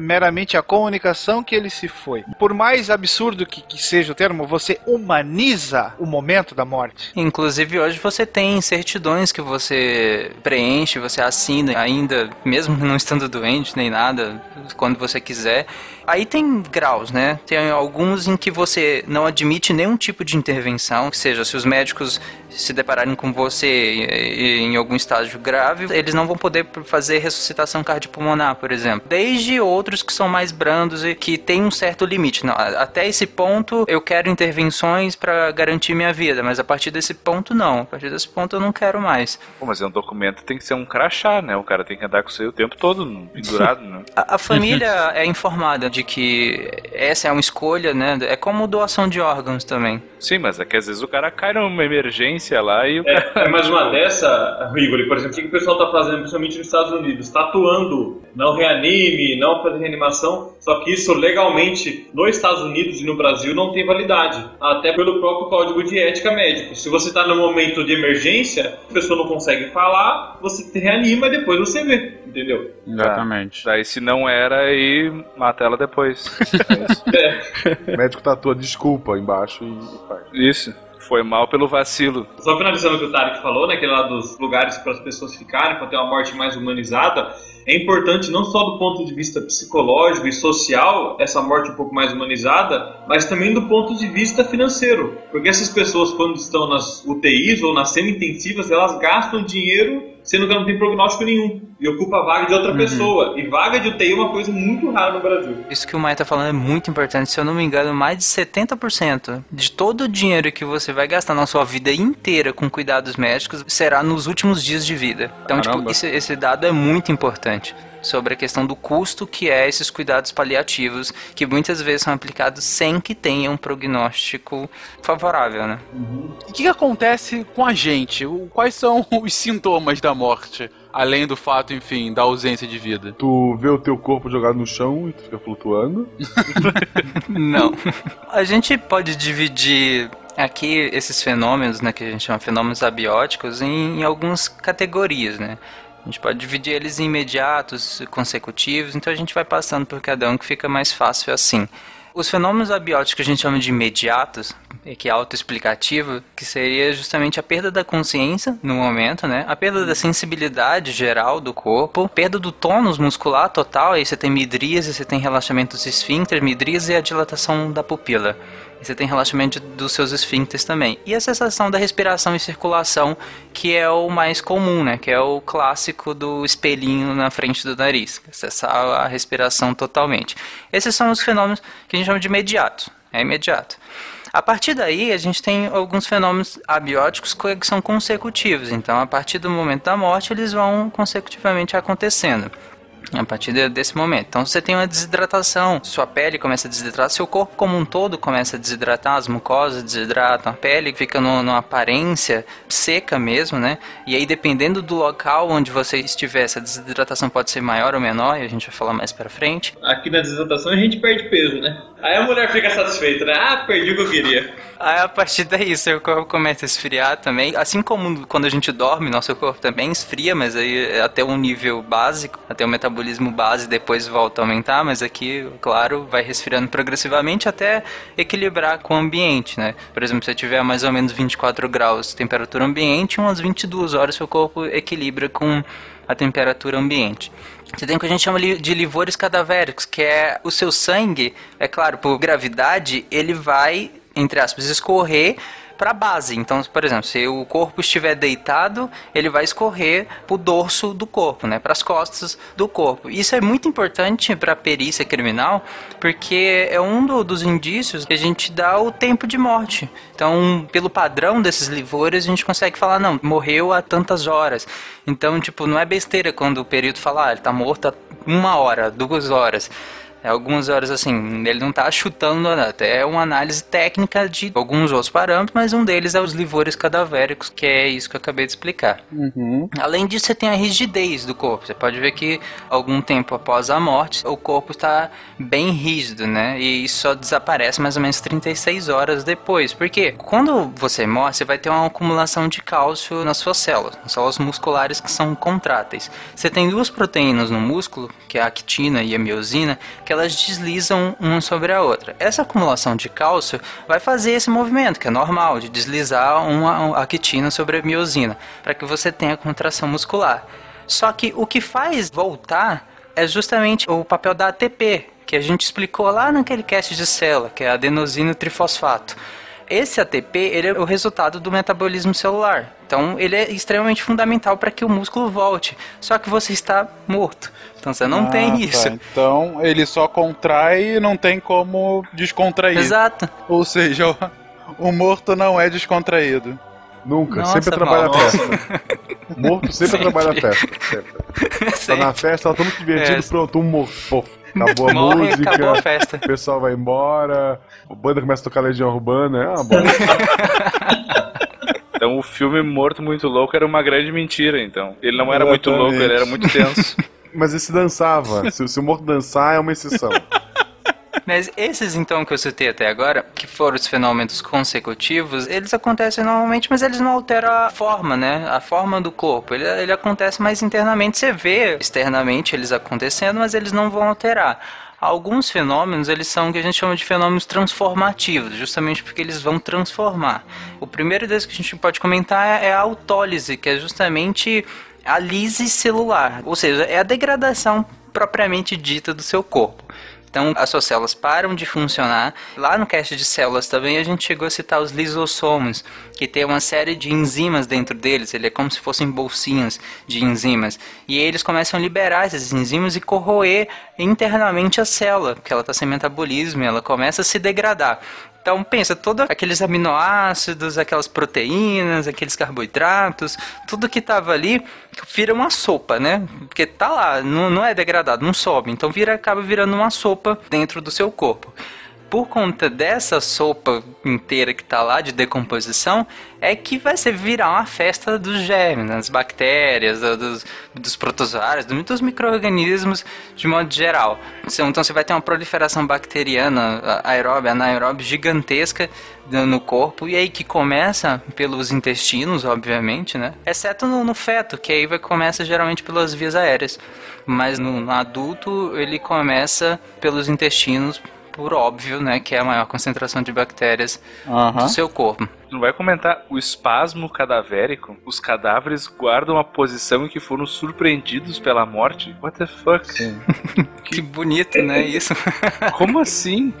meramente a comunicação que ele se foi. Por mais absurdo que, que, seja o termo, você humaniza o momento da morte. Inclusive, hoje você tem certidões que você preenche, você assina, ainda, mesmo não estando doente nem nada, quando você quiser. Aí tem graus, né? Tem alguns em que você não admite nenhum tipo de intervenção, que seja, se os médicos se depararem com você em algum estágio grave, eles não vão poder fazer ressuscitação cardiopulmonar, por exemplo. Desde outros que são mais brandos e que tem um certo limite. Não, até esse ponto eu quero intervenções para garantir minha vida, mas a partir desse ponto não. A partir desse ponto eu não quero mais. Pô, mas é um documento tem que ser um crachá, né? O cara tem que andar com você o tempo todo pendurado, né? a, a família é informada de que essa é uma escolha, né? É como doação de órgãos também. Sim, mas é que às vezes o cara cai numa emergência lá e o é, cara... é mais uma dessa, Rigoli, por exemplo, o que o pessoal tá fazendo, principalmente nos Estados Unidos? Tatuando, não reanime, não fazer reanimação, só que isso legalmente nos Estados Unidos e no Brasil não tem validade, até pelo próprio código de ética médico. Se você tá no momento de emergência, a pessoa não consegue falar, você reanima e depois você vê, entendeu? Exatamente. Daí se não era, aí mata ela depois. é. O médico tatua desculpa embaixo e faz. Isso. Foi mal pelo vacilo. Só finalizando o que o Tarek falou, né? Aquele lá dos lugares para as pessoas ficarem, para ter uma morte mais humanizada. É importante não só do ponto de vista psicológico e social, essa morte um pouco mais humanizada, mas também do ponto de vista financeiro. Porque essas pessoas, quando estão nas UTIs ou nas semi-intensivas, elas gastam dinheiro sendo que não tem prognóstico nenhum. E ocupa a vaga de outra uhum. pessoa. E vaga de UTI é uma coisa muito rara no Brasil. Isso que o Maia tá falando é muito importante. Se eu não me engano, mais de 70% de todo o dinheiro que você vai gastar na sua vida inteira com cuidados médicos será nos últimos dias de vida. Então, tipo, esse, esse dado é muito importante sobre a questão do custo que é esses cuidados paliativos, que muitas vezes são aplicados sem que tenha um prognóstico favorável, né? Uhum. O que, que acontece com a gente? Quais são os sintomas da morte? Além do fato, enfim, da ausência de vida. Tu vê o teu corpo jogado no chão e tu fica flutuando? Não. A gente pode dividir aqui esses fenômenos, né, que a gente chama de fenômenos abióticos, em, em algumas categorias, né? Gente pode dividir eles em imediatos, consecutivos, então a gente vai passando por cada um que fica mais fácil assim. Os fenômenos abióticos que a gente chama de imediatos, que é autoexplicativo, que seria justamente a perda da consciência no momento, né? A perda da sensibilidade geral do corpo, perda do tônus muscular total, aí você tem midríase, você tem relaxamentos esfíncter, midríase e a dilatação da pupila. Você tem relaxamento dos seus esfíncteres também. E a sensação da respiração e circulação, que é o mais comum, né? Que é o clássico do espelhinho na frente do nariz. Acessar a respiração totalmente. Esses são os fenômenos que a gente chama de imediato. É imediato. A partir daí, a gente tem alguns fenômenos abióticos que são consecutivos. Então, a partir do momento da morte, eles vão consecutivamente acontecendo a partir desse momento. Então você tem uma desidratação, sua pele começa a desidratar, seu corpo como um todo começa a desidratar, as mucosas desidratam, a pele fica no, numa aparência seca mesmo, né? E aí dependendo do local onde você estiver, essa desidratação pode ser maior ou menor, e a gente vai falar mais para frente. Aqui na desidratação a gente perde peso, né? Aí a mulher fica satisfeita, né? Ah, perdi o que eu queria. Aí a partir daí seu corpo começa a esfriar também, assim como quando a gente dorme, nosso corpo também esfria, mas aí é até um nível básico, até o metabolismo base depois volta a aumentar, mas aqui, claro, vai resfriando progressivamente até equilibrar com o ambiente, né? Por exemplo, se tiver mais ou menos 24 graus temperatura ambiente, umas 22 horas seu corpo equilibra com a temperatura ambiente. Você tem o que a gente chama de livores cadavéricos, que é o seu sangue, é claro, por gravidade, ele vai, entre aspas, escorrer para a base. Então, por exemplo, se o corpo estiver deitado, ele vai escorrer para o dorso do corpo, né, para as costas do corpo. Isso é muito importante para a perícia criminal, porque é um do, dos indícios que a gente dá o tempo de morte. Então, pelo padrão desses livores, a gente consegue falar, não, morreu há tantas horas. Então, tipo, não é besteira quando o perito fala, ah, ele está morto há uma hora, duas horas algumas horas assim, ele não tá chutando nada, é uma análise técnica de alguns outros parâmetros, mas um deles é os livores cadavéricos, que é isso que eu acabei de explicar. Uhum. Além disso, você tem a rigidez do corpo. Você pode ver que algum tempo após a morte, o corpo está bem rígido, né? E isso só desaparece mais ou menos 36 horas depois. Porque quando você morre, você vai ter uma acumulação de cálcio nas suas células, nas células musculares que são contráteis. Você tem duas proteínas no músculo, que é a actina e a miosina, que elas deslizam uma sobre a outra. Essa acumulação de cálcio vai fazer esse movimento, que é normal, de deslizar uma actina sobre a miosina, para que você tenha contração muscular. Só que o que faz voltar é justamente o papel da ATP, que a gente explicou lá naquele cast de célula, que é adenosina trifosfato. Esse ATP ele é o resultado do metabolismo celular. Então, ele é extremamente fundamental para que o músculo volte. Só que você está morto. Então, você não Ah, tem tá. isso. Então ele só contrai e não tem como descontrair. Exato. Ou seja, o, o morto não é descontraído. Nunca, Nossa, sempre trabalha a mal. festa. Morto sempre, Sempre. trabalha a festa. Sempre. Tá na festa, tá todo mundo divertido, É. pronto, um morto. Pô, acabou a Morre, música, acabou a festa. o pessoal vai embora, a banda começa a tocar Legião Urbana, é uma bosta. Então o filme Morto Muito Louco era uma grande mentira, então. Ele não era muito Exatamente. louco, ele era muito tenso. Mas esse dançava. Se, se o morto dançar, é uma exceção. Mas esses então que eu citei até agora, que foram os fenômenos consecutivos, eles acontecem normalmente, mas eles não alteram a forma, né? A forma do corpo. Ele, ele acontece mais internamente. Você vê externamente eles acontecendo, mas eles não vão alterar. Alguns fenômenos, eles são o que a gente chama de fenômenos transformativos, justamente porque eles vão transformar. O primeiro deles que a gente pode comentar é a autólise, que é justamente a lise celular, ou seja, é a degradação propriamente dita do seu corpo. Então, as suas células param de funcionar. Lá no cast de células também a gente chegou a citar os lisossomos, que tem uma série de enzimas dentro deles. Ele é como se fossem bolsinhas de enzimas. E eles começam a liberar essas enzimas e corroer internamente a célula, porque ela está sem metabolismo e ela começa a se degradar. Então pensa, todos aqueles aminoácidos, aquelas proteínas, aqueles carboidratos, tudo que estava ali vira uma sopa, né? Porque tá lá, não, não é degradado, não sobe. Então vira, acaba virando uma sopa dentro do seu corpo. Por conta dessa sopa inteira que tá lá de decomposição, é que vai ser virar uma festa dos germes, das bactérias, do- dos, dos protozoários, do- dos micro-organismos de modo geral. Então você vai ter uma proliferação bacteriana aeróbia, anaeróbia gigantesca no corpo, e aí que começa pelos intestinos, obviamente, né? Exceto no, no feto, que aí vai começa geralmente pelas vias aéreas. Mas no, no adulto ele começa pelos intestinos, por óbvio, né? Que é a maior concentração de bactérias Aham. do seu corpo. Não vai comentar o espasmo cadavérico? Os cadáveres guardam a posição em que foram surpreendidos pela morte? What the fuck? Que bonito, né? Isso. Como assim?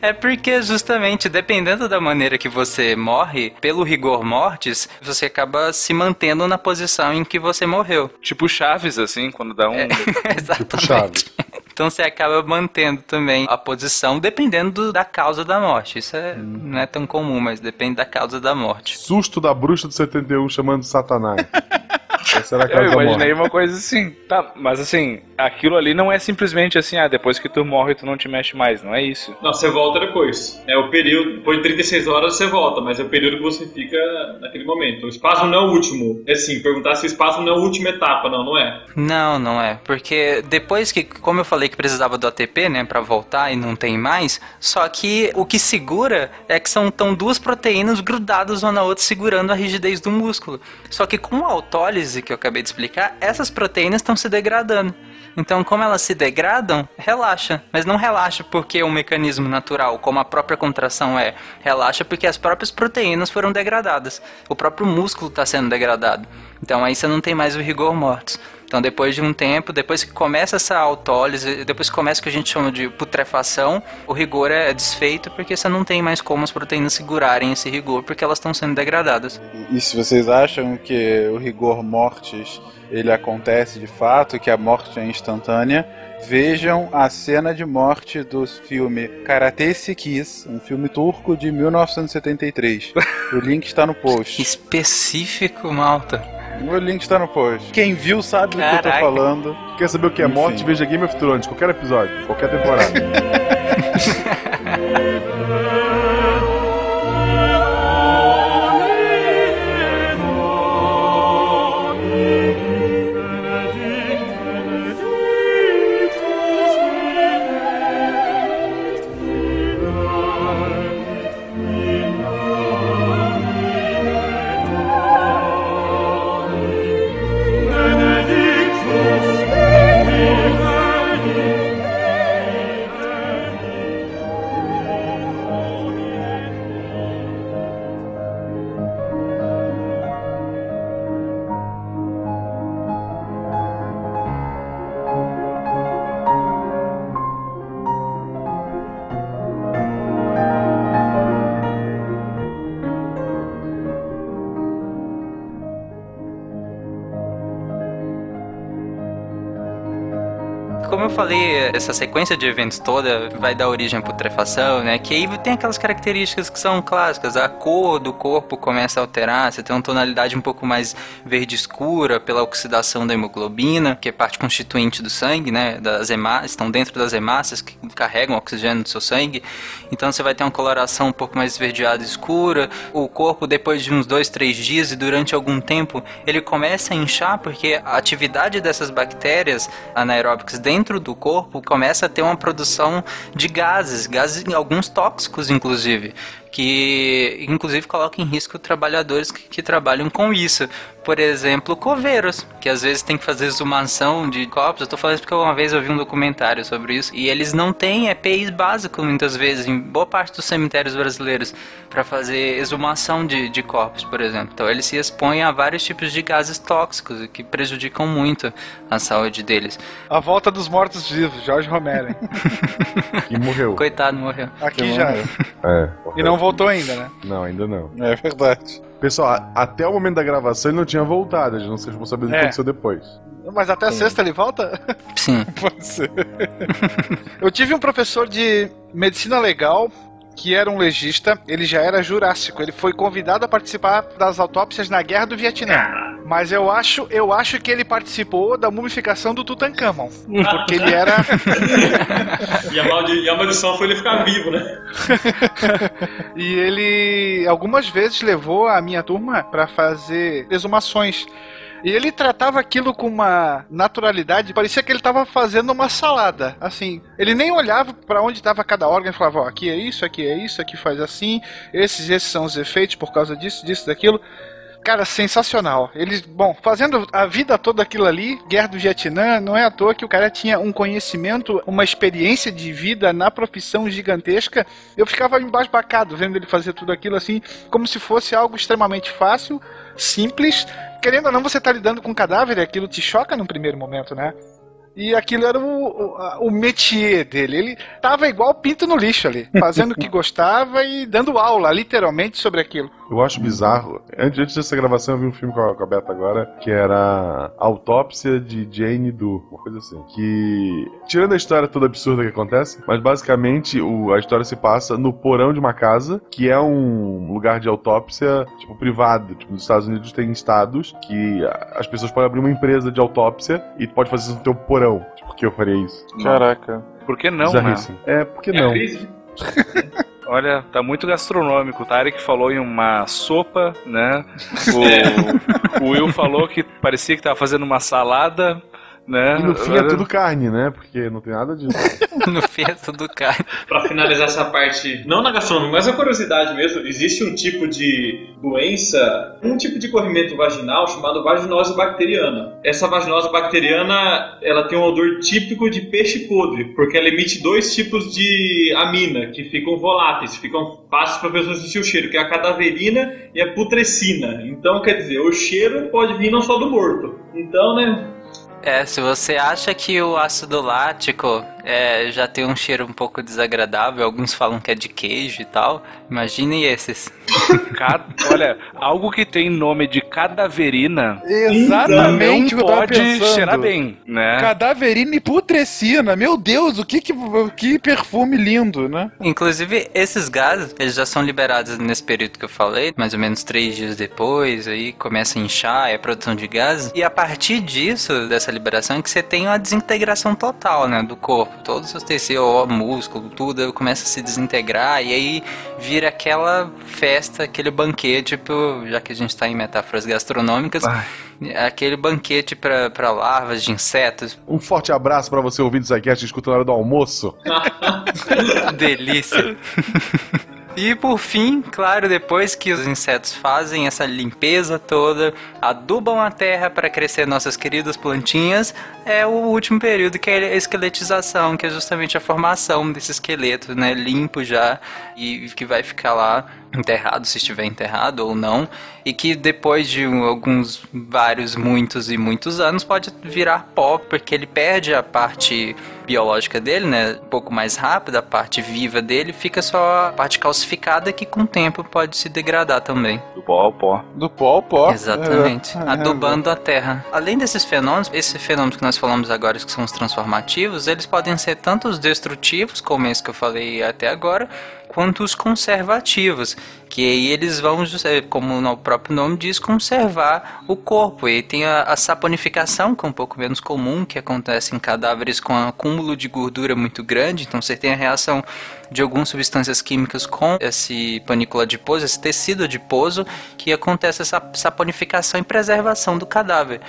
É porque justamente dependendo da maneira que você morre, pelo rigor mortis, você acaba se mantendo na posição em que você morreu. Tipo Chaves, assim, quando dá um. Exatamente. Chaves. Então você acaba mantendo também a posição dependendo do- da causa da morte. Isso é, não é tão comum, mas depende da causa da morte. Susto da bruxa do 71 chamando de Satanás. Essa era a Eu casa da imaginei morte. uma coisa assim. Tá, mas assim, aquilo ali não é simplesmente assim, ah, depois que tu morre tu não te mexe mais, não é isso. Não, você volta depois. É o período, depois de 36 horas você volta, mas é o período que você fica naquele momento. O espasmo não é o último. É assim, perguntar se o espasmo não é a última etapa, não, não é. Não, não é. Porque depois que, como eu falei que precisava do ATP, né, pra voltar e não tem mais, só que o que segura é que são tão duas proteínas grudadas uma na outra segurando a rigidez do músculo. Só que com a autólise que eu acabei de explicar, essas proteínas estão se degradando. Então, como elas se degradam, relaxa. Mas não relaxa porque é um mecanismo natural, como a própria contração é. Relaxa porque as próprias proteínas foram degradadas. O próprio músculo está sendo degradado. Então aí você não tem mais o rigor mortis. Então depois de um tempo, depois que começa essa autólise, depois que começa o que a gente chama de putrefação, o rigor é desfeito porque você não tem mais como as proteínas segurarem esse rigor porque elas estão sendo degradadas. E se vocês acham que o rigor mortis ele acontece de fato, que a morte é instantânea, vejam a cena de morte do filme Karate Kiss, um filme turco de 1973. o link está no post. Específico, malta. O link está no post. Quem viu sabe do que eu tô Caraca. falando. quer saber o que é Enfim. morte, veja Game of Thrones, qualquer episódio, qualquer temporada. eu falei, essa sequência de eventos toda vai dar origem à putrefação, né? Que aí tem aquelas características que são clássicas. A cor do corpo começa a alterar, você tem uma tonalidade um pouco mais verde escura pela oxidação da hemoglobina, que é parte constituinte do sangue, né? Das hemácias, estão dentro das hemácias que carregam oxigênio no seu sangue. Então você vai ter uma coloração um pouco mais esverdeada escura. O corpo, depois de uns dois, três dias e durante algum tempo, ele começa a inchar porque a atividade dessas bactérias anaeróbicas dentro do corpo começa a ter uma produção de gases, gases alguns tóxicos inclusive, que inclusive coloca em risco trabalhadores que, que trabalham com isso. Por exemplo, coveiros, que às vezes tem que fazer exumação de corpos. Eu tô falando isso porque uma vez eu vi um documentário sobre isso. E eles não têm EPIs básicos, muitas vezes, em boa parte dos cemitérios brasileiros, para fazer exumação de, de corpos, por exemplo. Então eles se expõem a vários tipos de gases tóxicos que prejudicam muito a saúde deles. A volta dos mortos-vivos, Jorge Romero. hein? E morreu. Coitado, morreu. Aqui já. É. E não voltou ainda, né? Não, ainda não. É verdade. Pessoal, até o momento da gravação ele não tinha voltado, a gente não se responsabiliza do que É. aconteceu depois. Mas até a sexta ele volta? Sim. Pode ser. Eu tive um professor de medicina legal que era um legista, ele já era jurássico, ele foi convidado a participar das autópsias na Guerra do Vietnã. Mas eu acho, eu acho que ele participou da mumificação do Tutankhamon, porque ele era E a, maldi- e a maldição foi ele ficar vivo, né? e ele algumas vezes levou a minha turma para fazer exumações. E ele tratava aquilo com uma naturalidade, parecia que ele estava fazendo uma salada. Assim, ele nem olhava para onde estava cada órgão e falava: ó, aqui é isso, aqui é isso, aqui faz assim, esses, esses são os efeitos por causa disso, disso, daquilo. Cara, sensacional. Eles, bom, fazendo a vida toda aquilo ali, Guerra do Vietnã, não é à toa que o cara tinha um conhecimento, uma experiência de vida na profissão gigantesca. Eu ficava embasbacado vendo ele fazer tudo aquilo assim, como se fosse algo extremamente fácil, simples. Querendo ou não, você tá lidando com um cadáver e aquilo te choca num primeiro momento, né? E aquilo era o, o, o métier dele. Ele tava igual pinto no lixo ali, fazendo o que gostava e dando aula, literalmente, sobre aquilo. Eu acho bizarro. Antes, antes dessa gravação, eu vi um filme com a, com a Beta agora, que era Autópsia de Jane Doe, uma coisa assim. Que, tirando a história toda absurda que acontece, mas basicamente o- a história se passa no porão de uma casa, que é um lugar de autópsia, tipo, privado. Tipo, nos Estados Unidos tem estados que as pessoas podem abrir uma empresa de autópsia e tu pode fazer isso no teu porão. Tipo, por que eu faria isso? Caraca. Por que não, né? É, por que É não? crise. Olha, tá muito gastronômico. O Tarek falou em uma sopa, né? O, o Will falou que parecia que tava fazendo uma salada, né? E no fim é tudo carne, né? Porque não tem nada disso. no fim é tudo carne. Pra finalizar essa parte, não na gastronomia, mas a curiosidade mesmo, existe um tipo de doença, um tipo de corrimento vaginal chamado vaginose bacteriana. Essa vaginose bacteriana, ela tem um odor típico de peixe podre, porque ela emite dois tipos de amina que ficam voláteis, ficam fáceis para pessoas sentir o cheiro, que é a cadaverina e a putrescina. Então, quer dizer, o cheiro pode vir não só do morto. Então, né, É, se você acha que o ácido lático é, já tem um cheiro um pouco desagradável, alguns falam que é de queijo e tal, imagine esses. Ca- Olha, algo que tem nome de cadaverina Exatamente não pode cheirar bem, né? Cadaverina e putrescina. Meu Deus, o que que, que perfume lindo, né? Inclusive, esses gases, eles já são liberados nesse período que eu falei, mais ou menos três dias depois, aí começa a inchar, é a produção de gases. E a partir disso, dessa dessa liberação é que você tem uma desintegração total, né, do corpo. Todos os seus tecidos, o músculo, tudo começa a se desintegrar e aí vira aquela festa, aquele banquete, tipo, já que a gente está em metáforas gastronômicas, aquele banquete para larvas de insetos. Um forte abraço pra você ouvir isso aqui, que escuta na hora do almoço. Delícia. E por fim, claro, depois que os insetos fazem essa limpeza toda, adubam a terra para crescer nossas queridas plantinhas, é o último período que é a esqueletização, que é justamente a formação desse esqueleto, né, limpo já e que vai ficar lá enterrado, se estiver enterrado ou não, e que depois de alguns, vários, muitos e muitos anos pode virar pó, porque ele perde a parte biológica dele, né, um pouco mais rápida, a parte viva dele, fica só a parte calcificada que com o tempo pode se degradar também. Do pó ao pó. Do pó ao pó. Exatamente. É, é, Adubando a terra. Além desses fenômenos, esses fenômenos que nós falamos agora, que são os transformativos, eles podem ser tanto os destrutivos, como esse que eu falei até agora, quanto os conservativos, que aí eles vão, é, como o próprio nome diz, conservar o corpo. E tem a, a saponificação, que é um pouco menos comum, que acontece em cadáveres com acúmulo de gordura muito grande, então você tem a reação de algumas substâncias químicas com esse panícula adiposo, esse tecido adiposo, que acontece essa saponificação e preservação do cadáver.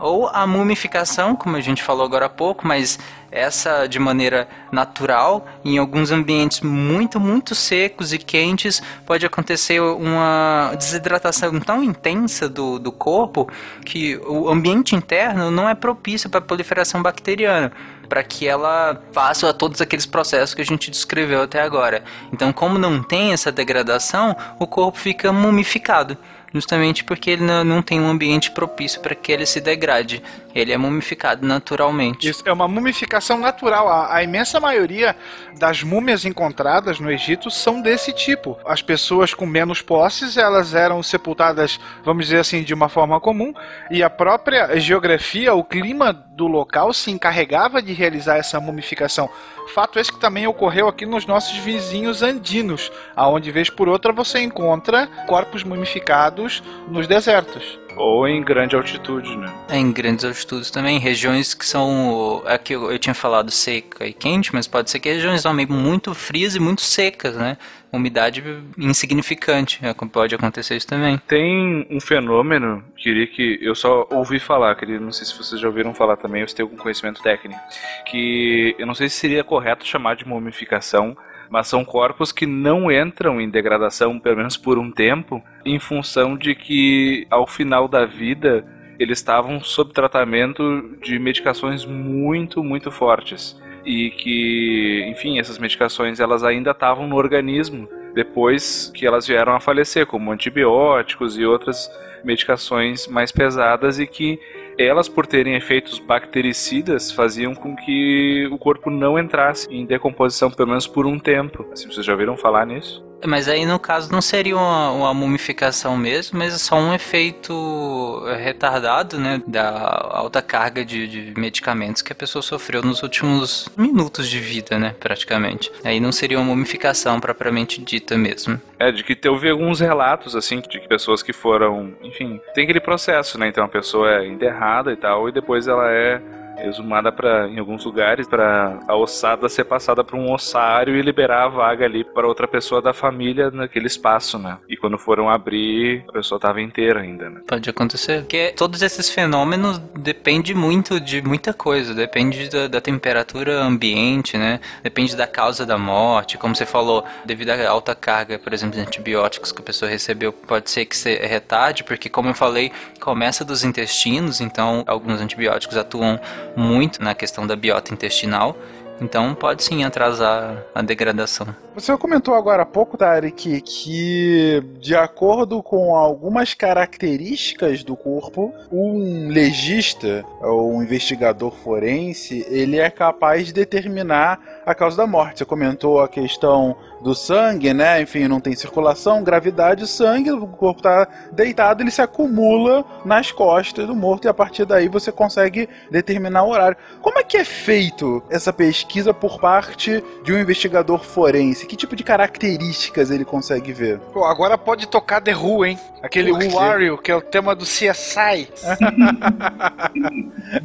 Ou a mumificação, como a gente falou agora há pouco, mas essa de maneira natural, em alguns ambientes muito, muito secos e quentes, pode acontecer uma desidratação tão intensa do, do corpo que o ambiente interno não é propício para a proliferação bacteriana para que ela faça todos aqueles processos que a gente descreveu até agora. Então, como não tem essa degradação, o corpo fica mumificado justamente porque ele não tem um ambiente propício para que ele se degrade. Ele é mumificado naturalmente. Isso é uma mumificação natural. A, a, imensa maioria das múmias encontradas no Egito são desse tipo. As pessoas com menos posses, elas eram sepultadas, vamos dizer assim, de uma forma comum, e a própria geografia, o clima do local se encarregava de realizar essa mumificação. Fato esse que também ocorreu aqui nos nossos vizinhos andinos, aonde vez por outra você encontra corpos mumificados nos desertos. Ou em grande altitude, né? É, em grandes altitudes também, regiões que são. Aqui eu, eu tinha falado seca e quente, mas pode ser que regiões também muito frias e muito secas, né? Umidade insignificante, é, pode acontecer isso também. Tem um fenômeno, queria que eu só ouvi falar, queria, não sei se vocês já ouviram falar também, ou se tem algum conhecimento técnico, que eu não sei se seria correto chamar de mumificação, mas são corpos que não entram em degradação, pelo menos por um tempo, em função de que ao final da vida eles estavam sob tratamento de medicações muito, muito fortes e que, enfim, essas medicações elas ainda estavam no organismo depois que elas vieram a falecer, como antibióticos e outras medicações mais pesadas e que elas, por terem efeitos bactericidas, faziam com que o corpo não entrasse em decomposição, pelo menos por um tempo. Assim, vocês já ouviram falar nisso? Mas aí no caso não seria uma, uma, mumificação mesmo, mas é só um efeito retardado, né? Da alta carga de, de, medicamentos que a pessoa sofreu nos últimos minutos de vida, né? Praticamente. Aí não seria uma mumificação propriamente dita mesmo. É, de que teve alguns relatos, assim, de pessoas que foram. Enfim, tem aquele processo, né? Então a pessoa é enterrada e tal, e depois ela é exumada para em alguns lugares para a ossada ser passada para um ossário e liberar a vaga ali para outra pessoa da família naquele espaço, né? E quando foram abrir, a pessoa estava inteira ainda, né? Pode acontecer. Porque todos esses fenômenos depende muito de muita coisa, depende da, da temperatura ambiente, né? Depende da causa da morte, como você falou, devido à alta carga, por exemplo, de antibióticos que a pessoa recebeu, pode ser que se retarde, porque como eu falei, começa dos intestinos, então alguns antibióticos atuam muito na questão da biota intestinal. Então pode sim atrasar a degradação. Você comentou agora há pouco, Tarek, que de acordo com algumas características do corpo, um legista ou um investigador forense, ele é capaz de determinar a causa da morte. Você comentou a questão do sangue, né? Enfim, não tem circulação, gravidade, sangue, o corpo está deitado, ele se acumula nas costas do morto e a partir daí você consegue determinar o horário. Como é que é feito essa pesquisa por parte de um investigador forense? que tipo de características ele consegue ver? Pô, agora pode tocar The Who, hein? Aquele Por quê? Wario, que é o tema do CSI.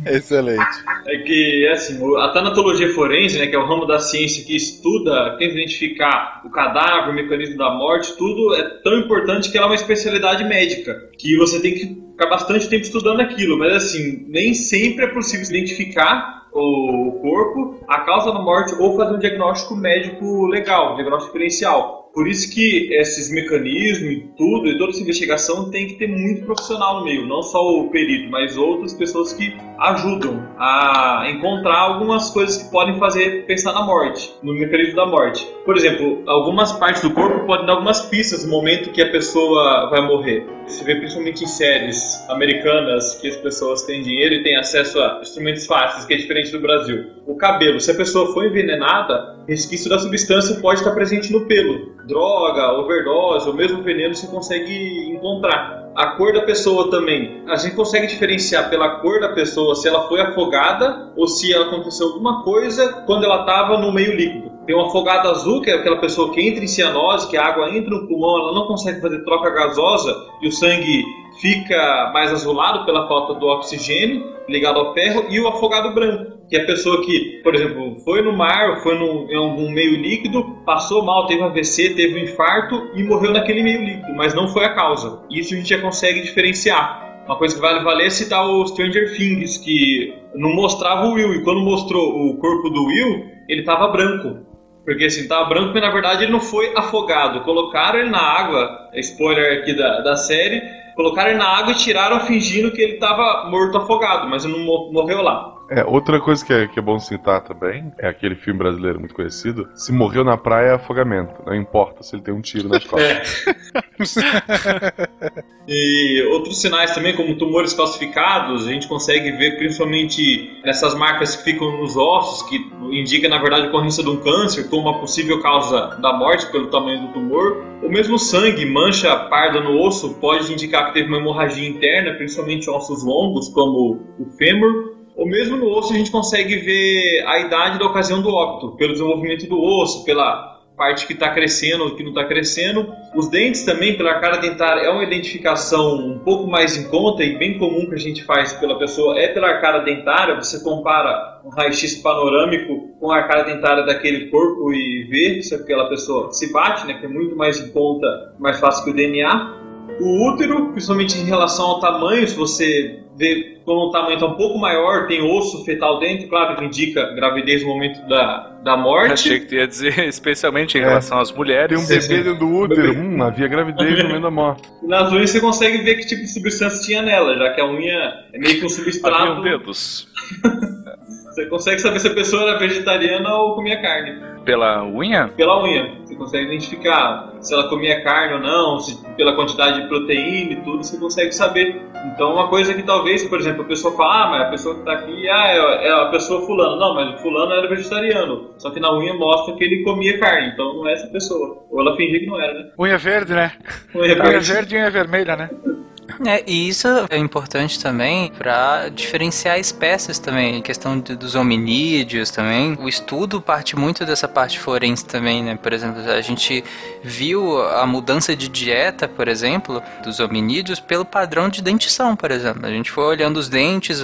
Excelente. É que, assim, o- a tanatologia forense, né, que é o ramo da ciência que estuda, tenta identificar o cadáver, o mecanismo da morte, tudo é tão importante que ela é uma especialidade médica, que você tem que ficar bastante tempo estudando aquilo, mas assim, nem sempre é possível identificar o corpo, a causa da morte ou fazer um diagnóstico médico legal, um diagnóstico diferencial. Por isso que esses mecanismos e tudo, e toda essa investigação tem que ter muito profissional no meio, não só o perito, mas outras pessoas que ajudam a encontrar algumas coisas que podem fazer pensar na morte, no mecanismo da morte. Por exemplo, algumas partes do corpo podem dar algumas pistas no momento que a pessoa vai morrer. Você vê principalmente em séries americanas que as pessoas têm dinheiro e têm acesso a instrumentos fáceis, que é diferente do Brasil. O cabelo, se a pessoa foi envenenada, resquício da substância pode estar presente no pelo. Droga, overdose ou mesmo veneno você consegue encontrar. A cor da pessoa também. A gente consegue diferenciar pela cor da pessoa se ela foi afogada ou se ela aconteceu alguma coisa quando ela estava no meio líquido. Tem um afogado azul, que é aquela pessoa que entra em cianose, que a água entra no pulmão, ela não consegue fazer troca gasosa e o sangue fica mais azulado pela falta do oxigênio ligado ao ferro, e o afogado branco, que é a pessoa que, por exemplo, foi no mar, foi num, em algum meio líquido, passou mal, teve AVC, teve um infarto e morreu naquele meio líquido, mas não foi a causa. Isso a gente já consegue diferenciar. Uma coisa que vale valer é citar o Stranger Things, que não mostrava o Will, e quando mostrou o corpo do Will, ele tava branco. Porque assim, tava branco, mas na verdade ele não foi afogado. Colocaram ele na água, é spoiler aqui da, da série, colocaram ele na água e tiraram fingindo que ele tava morto afogado, mas ele não mo- morreu lá. É, outra coisa que é, que é bom citar também é aquele filme brasileiro muito conhecido. Se morreu na praia é afogamento. Não importa se ele tem um tiro nas costas. E outros sinais também, como tumores calcificados, a gente consegue ver principalmente nessas marcas que ficam nos ossos, que indica na verdade a ocorrência de um câncer como uma possível causa da morte pelo tamanho do tumor. O mesmo sangue, mancha parda no osso, pode indicar que teve uma hemorragia interna, principalmente ossos longos, como o fêmur. Ou mesmo no osso a gente consegue ver a idade da ocasião do óbito, pelo desenvolvimento do osso, pela parte que está crescendo ou que não está crescendo. Os dentes também, pela cara dentária, é uma identificação um pouco mais em conta e bem comum que a gente faz pela pessoa, é pela cara dentária. Você compara um raio-x panorâmico com a cara dentária daquele corpo e vê se aquela pessoa se bate, né, que é muito mais em conta, mais fácil que o DNA. O útero, principalmente em relação ao tamanho, se você vê quando o tamanho está um pouco maior, tem osso fetal dentro, claro que indica gravidez no momento da, da morte. Achei que tu ia dizer, especialmente em É. relação às Tem mulheres. um bebê dentro do útero. Hum, havia gravidez no meio da morte. Nas unhas você consegue ver que tipo de substância tinha nela, já que a unha é meio que um Haviam substrato. dedos. Você consegue saber se a pessoa era vegetariana ou comia carne. Pela unha? Pela unha. Você consegue identificar se ela comia carne ou não, se pela quantidade de proteína e tudo, você consegue saber. Então, uma coisa que talvez, por exemplo, a pessoa fala, ah, mas a pessoa que tá aqui ah, é, é a pessoa fulano. Não, mas o fulano era vegetariano. Só que na unha mostra que ele comia carne, então não é essa pessoa. Ou ela fingia que não era, né? Unha verde, né? Unha Unha verde. verde e unha vermelha, né? É, e isso é importante também para diferenciar espécies também, questão de- dos hominídeos também. O estudo parte muito dessa parte forense também, né? Por exemplo, a gente viu a mudança de dieta, por exemplo, dos hominídeos pelo padrão de dentição, por exemplo. A gente foi olhando os dentes,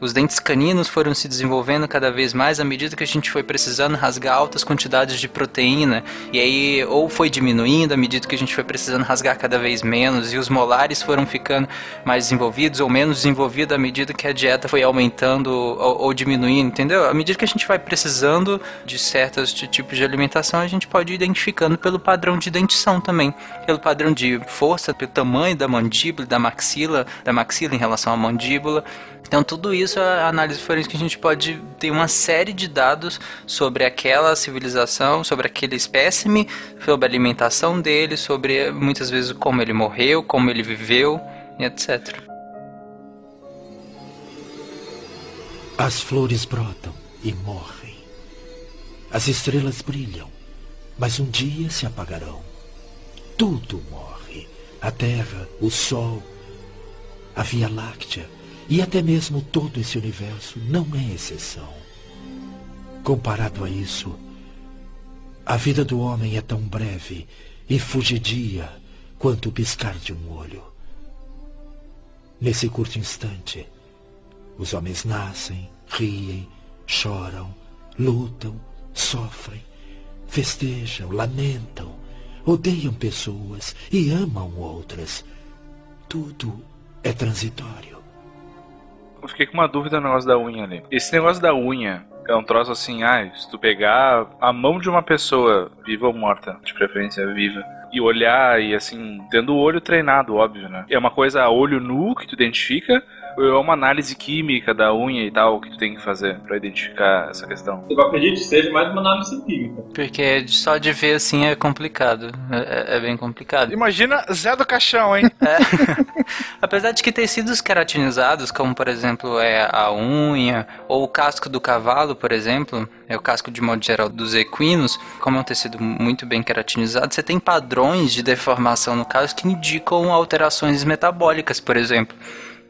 os dentes caninos foram se desenvolvendo cada vez mais à medida que a gente foi precisando rasgar altas quantidades de proteína. E aí, ou foi diminuindo à medida que a gente foi precisando rasgar cada vez menos, e os molares foram ficando mais desenvolvidos ou menos desenvolvidos à medida que a dieta foi aumentando ou, ou diminuindo, entendeu? À medida que a gente vai precisando de certos tipos de alimentação, a gente pode ir identificando pelo padrão de dentição também, pelo padrão de força, pelo tamanho da mandíbula, da maxila, da maxila em relação à mandíbula. Então, tudo isso é a análise forense que a gente pode ter uma série de dados sobre aquela civilização, sobre aquele espécime, sobre a alimentação dele, sobre muitas vezes como ele morreu, como ele viveu, etc. As flores brotam e morrem. As estrelas brilham, mas um dia se apagarão. Tudo morre. A terra, o sol, a Via Láctea e até mesmo todo esse universo não é exceção. Comparado a isso, A vida do homem é tão breve e fugidia quanto o piscar de um olho. Nesse curto instante, os homens nascem, riem, choram, lutam, sofrem, festejam, lamentam, odeiam pessoas e amam outras. Tudo é transitório. Eu fiquei com uma dúvida no negócio da unha ali. Esse negócio da unha é um troço assim, ah, se tu pegar a mão de uma pessoa, viva ou morta, de preferência viva, e olhar e assim, tendo o olho treinado, óbvio, né? É uma coisa a olho nu que tu identifica, é uma análise química da unha e tal que tu tem que fazer pra identificar essa questão? Eu acredito que seja mais uma análise química. Porque só de ver assim é complicado. É, é bem complicado. Imagina Zé do Caixão, hein? Apesar de que tecidos queratinizados, como por exemplo é a unha ou o casco do cavalo, por exemplo, é o casco de modo geral dos equinos, como é um tecido muito bem queratinizado, você tem padrões de deformação no caso que indicam alterações metabólicas, por exemplo.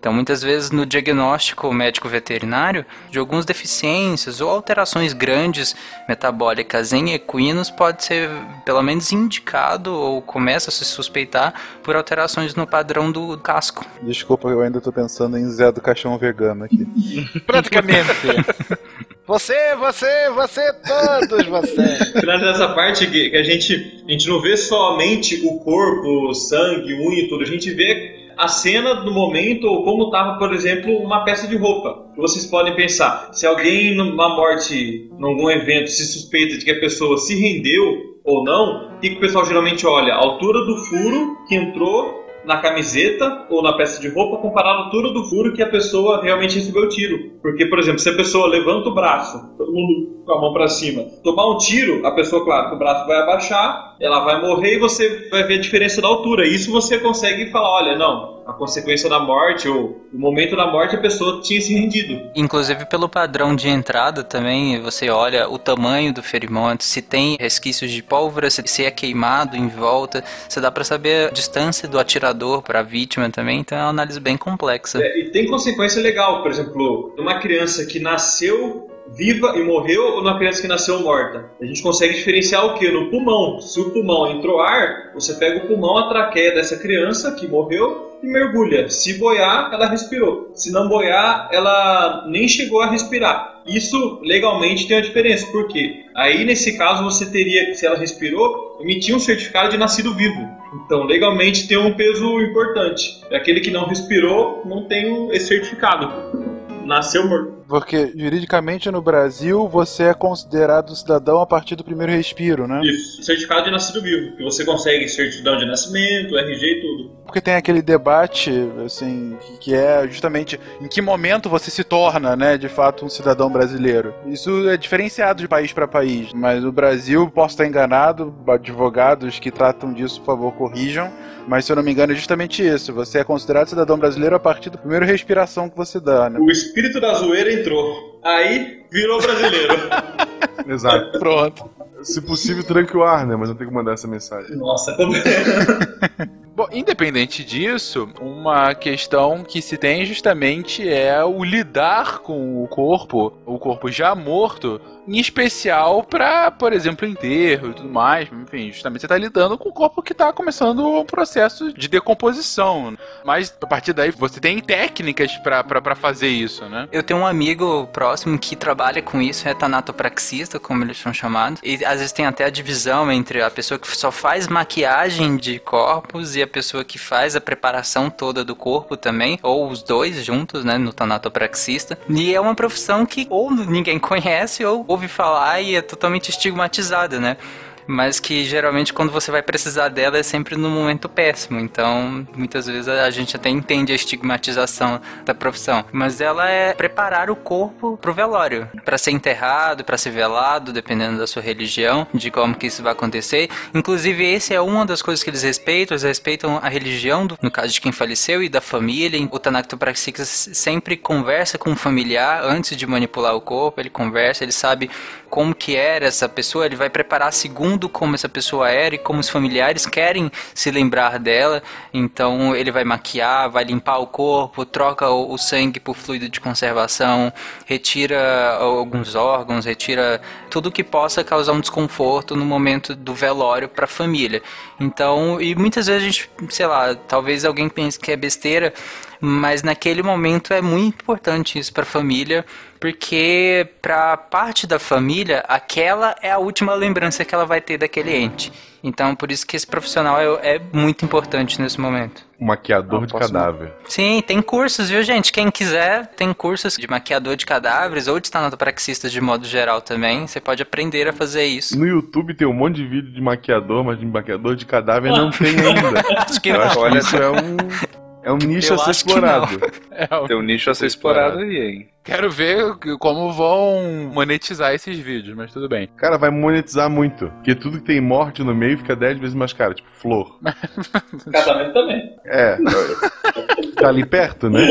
Então, muitas vezes no diagnóstico médico veterinário de algumas deficiências ou alterações grandes metabólicas em equinos pode ser pelo menos indicado ou começa a se suspeitar por alterações no padrão do casco. Desculpa, eu ainda tô pensando em Zé do Caixão vegano aqui. Praticamente. Você, você, você, todos você. Tirando essa parte que que a gente, a gente não vê somente o corpo, o sangue, unha e tudo, a gente vê a cena do momento ou como estava, por exemplo, uma peça de roupa. Vocês podem pensar, se alguém numa morte, em algum evento, se suspeita de que a pessoa se rendeu ou não, o que o pessoal geralmente olha? A altura do furo que entrou na camiseta ou na peça de roupa comparado à altura do furo que a pessoa realmente recebeu o tiro. Porque, por exemplo, se a pessoa levanta o braço, todo mundo com a mão para cima, tomar um tiro, a pessoa, claro, que o braço vai abaixar, ela vai morrer e você vai ver a diferença da altura. Isso você consegue falar, olha, não, a consequência da morte ou o momento da morte a pessoa tinha se rendido. Inclusive pelo padrão de entrada também, você olha o tamanho do ferimento, se tem resquícios de pólvora, se é queimado em volta, você dá pra saber a distância do atirador para a vítima também, então é uma análise bem complexa. É, e tem consequência legal, por exemplo, uma criança que nasceu viva e morreu ou uma criança que nasceu morta. A gente consegue diferenciar o que? No pulmão. Se o pulmão entrou ar, você pega o pulmão, a traqueia dessa criança que morreu e mergulha. Se boiar, ela respirou. Se não boiar, ela nem chegou a respirar. Isso legalmente tem uma diferença, por quê? Aí nesse caso você teria, se ela respirou, emitir um certificado de nascido vivo. Então legalmente tem um peso importante. Aquele que não respirou não tem esse certificado. Nasceu morto. Porque juridicamente no Brasil você é considerado cidadão a partir do primeiro respiro, né? Isso. Certificado de nascido vivo. Que você consegue certidão de nascimento, RG e tudo. Porque tem aquele debate, assim, que- que é justamente em que momento você se torna, né, de fato, um cidadão brasileiro. Isso é diferenciado de país para país, mas no Brasil, posso estar enganado, advogados que tratam disso, por favor, corrijam, mas se eu não me engano é justamente isso, você é considerado cidadão brasileiro a partir da primeira respiração que você dá, né? O espírito da zoeira entrou. Aí virou brasileiro. Exato. Pronto. Se possível, tranque o ar, né? Mas não tem que mandar essa mensagem. Nossa, como... Bom, independente disso, uma questão que se tem justamente é o lidar com o corpo, o corpo já morto, em especial para, por exemplo, enterro e tudo mais. Enfim, justamente você está lidando com o corpo que está começando um processo de decomposição. Mas a partir daí você tem técnicas para fazer isso, né? Eu tenho um amigo próximo que trabalha com isso, é tanatopraxista, como eles são chamados. E às vezes tem até a divisão entre a pessoa que só faz maquiagem de corpos e a pessoa que faz a preparação toda do corpo também, ou os dois juntos, né, no tanatopraxista. E é uma profissão que ou ninguém conhece ou ouve falar e é totalmente estigmatizada, né? Mas que geralmente quando você vai precisar dela é sempre no momento péssimo. Então, muitas vezes a gente até entende a estigmatização da profissão, mas ela é preparar o corpo pro velório, para ser enterrado, para ser velado, dependendo da sua religião, de como que isso vai acontecer. Inclusive, esse é uma das coisas que eles respeitam, eles respeitam a religião, do, no caso de quem faleceu e da família. O Tanactopraxis sempre conversa com o familiar antes de manipular o corpo, ele conversa, ele sabe como que era essa pessoa, ele vai preparar segundo como essa pessoa era e como os familiares querem se lembrar dela. Então ele vai maquiar, vai limpar o corpo, troca o, o sangue por fluido de conservação, retira alguns órgãos, retira tudo que possa causar um desconforto no momento do velório para a família. Então, e muitas vezes a gente, sei lá, talvez alguém pense que é besteira, mas naquele momento é muito importante isso para a família, porque para parte da família, aquela é a última lembrança que ela vai ter daquele ente. Então, por isso que esse profissional é, é muito importante nesse momento. Um maquiador de cadáver. Sim, tem cursos, viu, gente? Quem quiser, tem cursos de maquiador de cadáveres ou de estanopraxistas de modo geral também. Você pode aprender a fazer isso. No YouTube tem um monte de vídeo de maquiador, mas de maquiador de cadáver não tem ainda. Acho que Eu não. acho que isso é um, é um nicho Eu a ser explorado. É, Tem um nicho a ser explorado aí, hein? Quero ver como vão monetizar esses vídeos, mas tudo bem. Cara, vai monetizar muito. Porque tudo que tem morte no meio fica 10 vezes mais caro. Tipo, flor. Casamento também. É. tá ali perto, né?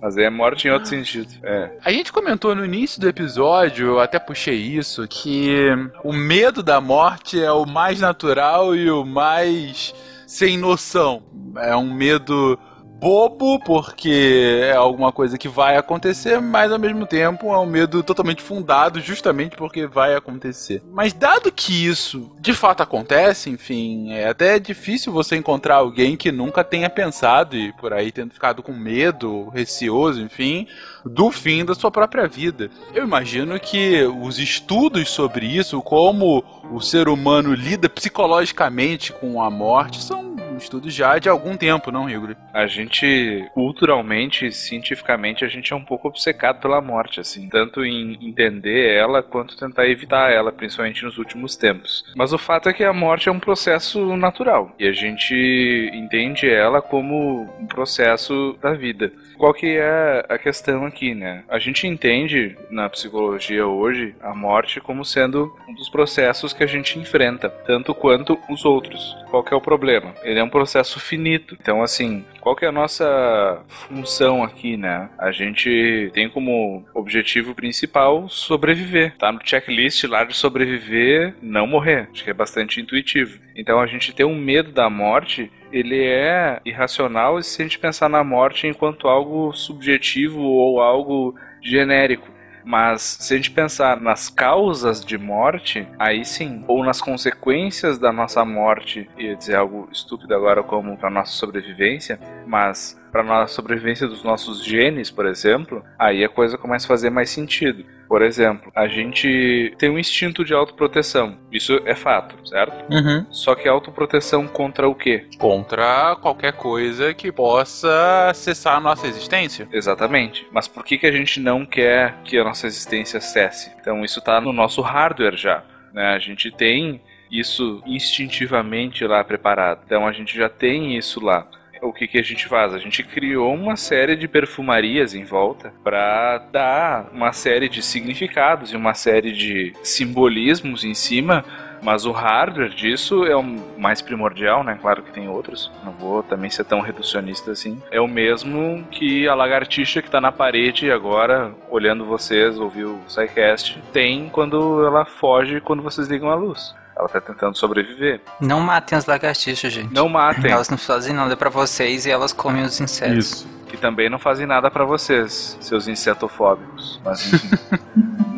Mas aí é morte em outro sentido. É. A gente comentou no início do episódio, eu até puxei isso, que o medo da morte é o mais natural e o mais sem noção. É um medo bobo, porque é alguma coisa que vai acontecer, mas ao mesmo tempo é um medo totalmente fundado, justamente porque vai acontecer. Mas dado que isso de fato acontece, enfim, é até difícil você encontrar alguém que nunca tenha pensado e por aí tendo ficado com medo, receoso, enfim, do fim da sua própria vida. Eu imagino que os estudos sobre isso, como o ser humano lida psicologicamente com a morte, são estudos já de algum tempo, não, Rigor? A gente, culturalmente, cientificamente, a gente é um pouco obcecado pela morte, assim. Tanto em entender ela, quanto tentar evitar ela, principalmente nos últimos tempos. Mas o fato é que a morte é um processo natural. E a gente entende ela como um processo da vida. Qual que é a questão aqui, né? A gente entende, na psicologia hoje, a morte como sendo um dos processos que a gente enfrenta, tanto quanto os outros. Qual que é o problema? Ele é um processo finito. Então, assim, qual que é a nossa função aqui, né? A gente tem como objetivo principal sobreviver. Tá no checklist lá de sobreviver, não morrer. Acho que é bastante intuitivo. Então, a gente tem um medo da morte ele é irracional se a gente pensar na morte enquanto algo subjetivo ou algo genérico. Mas se a gente pensar nas causas de morte, aí sim, ou nas consequências da nossa morte, ia dizer algo estúpido agora como para nossa sobrevivência, mas para nossa sobrevivência dos nossos genes, por exemplo, aí a coisa começa a fazer mais sentido. Por exemplo, a gente tem um instinto de autoproteção. Isso é fato, certo? Uhum. Só que autoproteção contra o quê? Contra qualquer coisa que possa cessar a nossa existência. Exatamente. Mas por que, que a gente não quer que a nossa existência cesse? Então isso está no nosso hardware já. Né? A gente tem isso instintivamente lá preparado. Então a gente já tem isso lá. O que, que a gente faz? A gente criou uma série de perfumarias em volta para dar uma série de significados e uma série de simbolismos em cima mas o hardware disso é o mais primordial, né? Claro que tem outros. Não vou também ser tão reducionista assim. É o mesmo que a lagartixa que tá na parede agora, olhando vocês, ouviu o SciCast, tem quando ela foge quando vocês ligam a luz. Ela tá tentando sobreviver. Não matem as lagartixas, gente. Não matem. Elas não fazem nada pra vocês e elas comem os insetos. Isso. Que também não fazem nada para vocês, seus insetofóbicos. Mas enfim.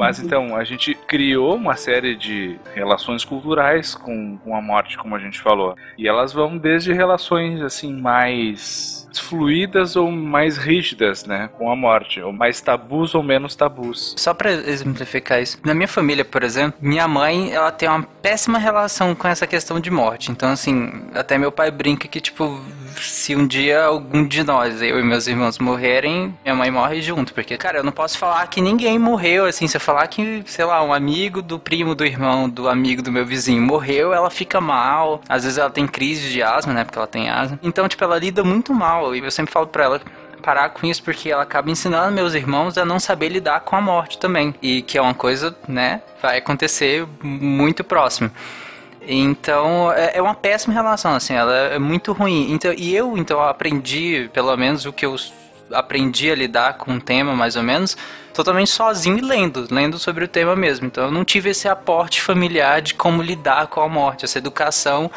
Mas então, a gente criou uma série de relações culturais com, com a morte, como a gente falou. E elas vão desde relações assim mais fluídas ou mais rígidas, né, com a morte, ou mais tabus ou menos tabus. Só pra exemplificar isso, na minha família, por exemplo, minha mãe, ela tem uma péssima relação com essa questão de morte. Então, assim, até meu pai brinca que, tipo, se um dia algum de nós, eu e meus irmãos, morrerem, minha mãe morre junto. Porque, cara, eu não posso falar que ninguém morreu, assim, se eu falar que, sei lá, um amigo do primo do irmão, do amigo do meu vizinho morreu, ela fica mal. Às vezes ela tem crise de asma, né, porque ela tem asma. Então, tipo, ela lida muito mal. E eu sempre falo pra ela parar com isso porque ela acaba ensinando meus irmãos a não saber lidar com a morte também. E que é uma coisa, né, vai acontecer muito próximo. Então, é é uma péssima relação, assim, ela é muito ruim. Então, e eu, então, aprendi, pelo menos, o que eu aprendi a lidar com o tema, mais ou menos, totalmente sozinho e lendo, lendo sobre o tema mesmo. Então, eu não tive esse aporte familiar de como lidar com a morte, essa educação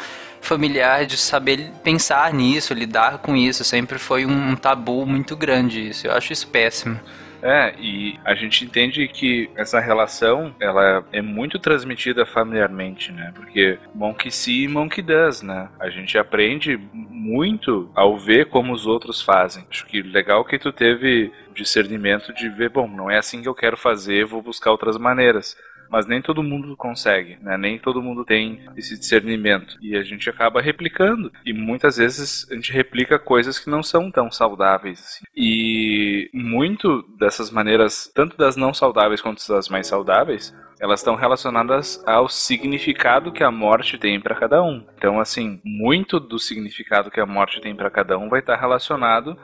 familiar de saber pensar nisso, lidar com isso, sempre foi um tabu muito grande isso. Eu acho isso péssimo. É, e a gente entende que essa relação, ela é muito transmitida familiarmente, né? Porque monkey see, monkey does, né? A gente aprende muito ao ver como os outros fazem. Acho que legal que tu teve discernimento de ver, bom, não é assim que eu quero fazer, vou buscar outras maneiras mas nem todo mundo consegue, né? Nem todo mundo tem esse discernimento e a gente acaba replicando e muitas vezes a gente replica coisas que não são tão saudáveis assim. E muito dessas maneiras, tanto das não saudáveis quanto das mais saudáveis, elas estão relacionadas ao significado que a morte tem para cada um. Então, assim, muito do significado que a morte tem para cada um vai estar relacionado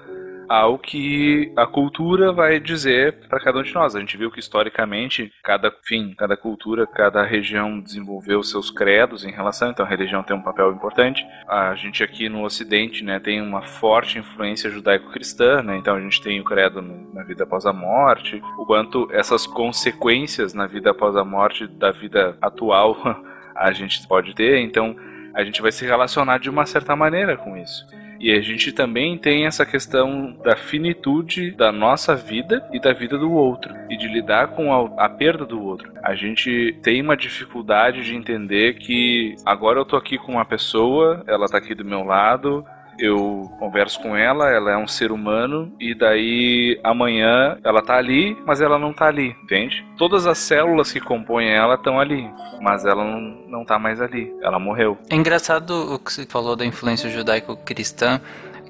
ao que a cultura vai dizer para cada um de nós. A gente viu que historicamente cada fim, cada cultura, cada região desenvolveu seus credos em relação, então a religião tem um papel importante. A gente aqui no Ocidente, né, tem uma forte influência judaico-cristã, né? Então a gente tem o credo na vida após a morte, o quanto essas consequências na vida após a morte da vida atual a gente pode ter, então a gente vai se relacionar de uma certa maneira com isso. E a gente também tem essa questão da finitude da nossa vida e da vida do outro, e de lidar com a, a perda do outro. A gente tem uma dificuldade de entender que agora eu tô aqui com uma pessoa, ela tá aqui do meu lado, eu converso com ela, ela é um ser humano, e daí amanhã ela tá ali, mas ela não tá ali, entende? Todas as células que compõem ela estão ali, mas ela não, não tá mais ali, ela morreu. É engraçado o que você falou da influência judaico-cristã,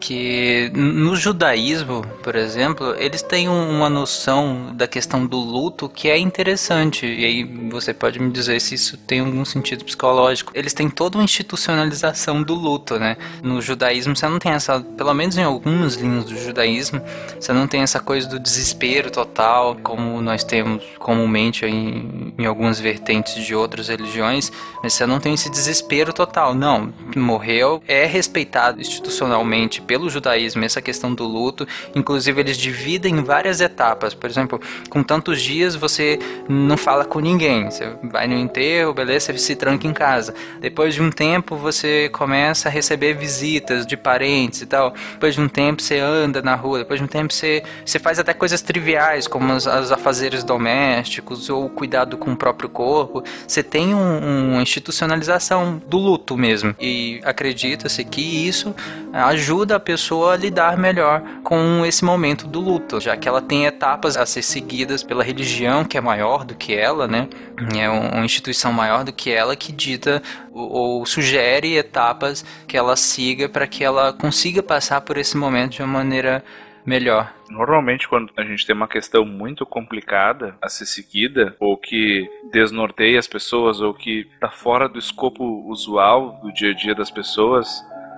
que no judaísmo, por exemplo, eles têm uma noção da questão do luto que é interessante. E aí você pode me dizer se isso tem algum sentido psicológico. Eles têm toda uma institucionalização do luto, né? No judaísmo você não tem essa, pelo menos em algumas linhas do judaísmo, você não tem essa coisa do desespero total, como nós temos comumente em, em algumas vertentes de outras religiões, mas você não tem esse desespero total. Não, morreu, é respeitado institucionalmente pelo judaísmo essa questão do luto. Inclusive, eles dividem em várias etapas. Por exemplo, com tantos dias você não fala com ninguém. Você vai no enterro, beleza, você se tranca em casa. Depois de um tempo, você começa a receber visitas de parentes e tal. Depois de um tempo, você anda na rua. Depois de um tempo, você, você faz até coisas triviais, como os, afazeres domésticos ou cuidado com o próprio corpo. Você tem um, uma institucionalização do luto mesmo. E acredita-se que isso ajuda a pessoa a lidar melhor com esse momento do luto, já que ela tem etapas a ser seguidas pela religião que é maior do que ela, né? É uma instituição maior do que ela que dita ou, ou sugere etapas que ela siga para que ela consiga passar por esse momento de uma maneira melhor. Normalmente, quando a gente tem uma questão muito complicada a ser seguida, ou que desnorteia as pessoas, ou que está fora do escopo usual do dia a dia das pessoas,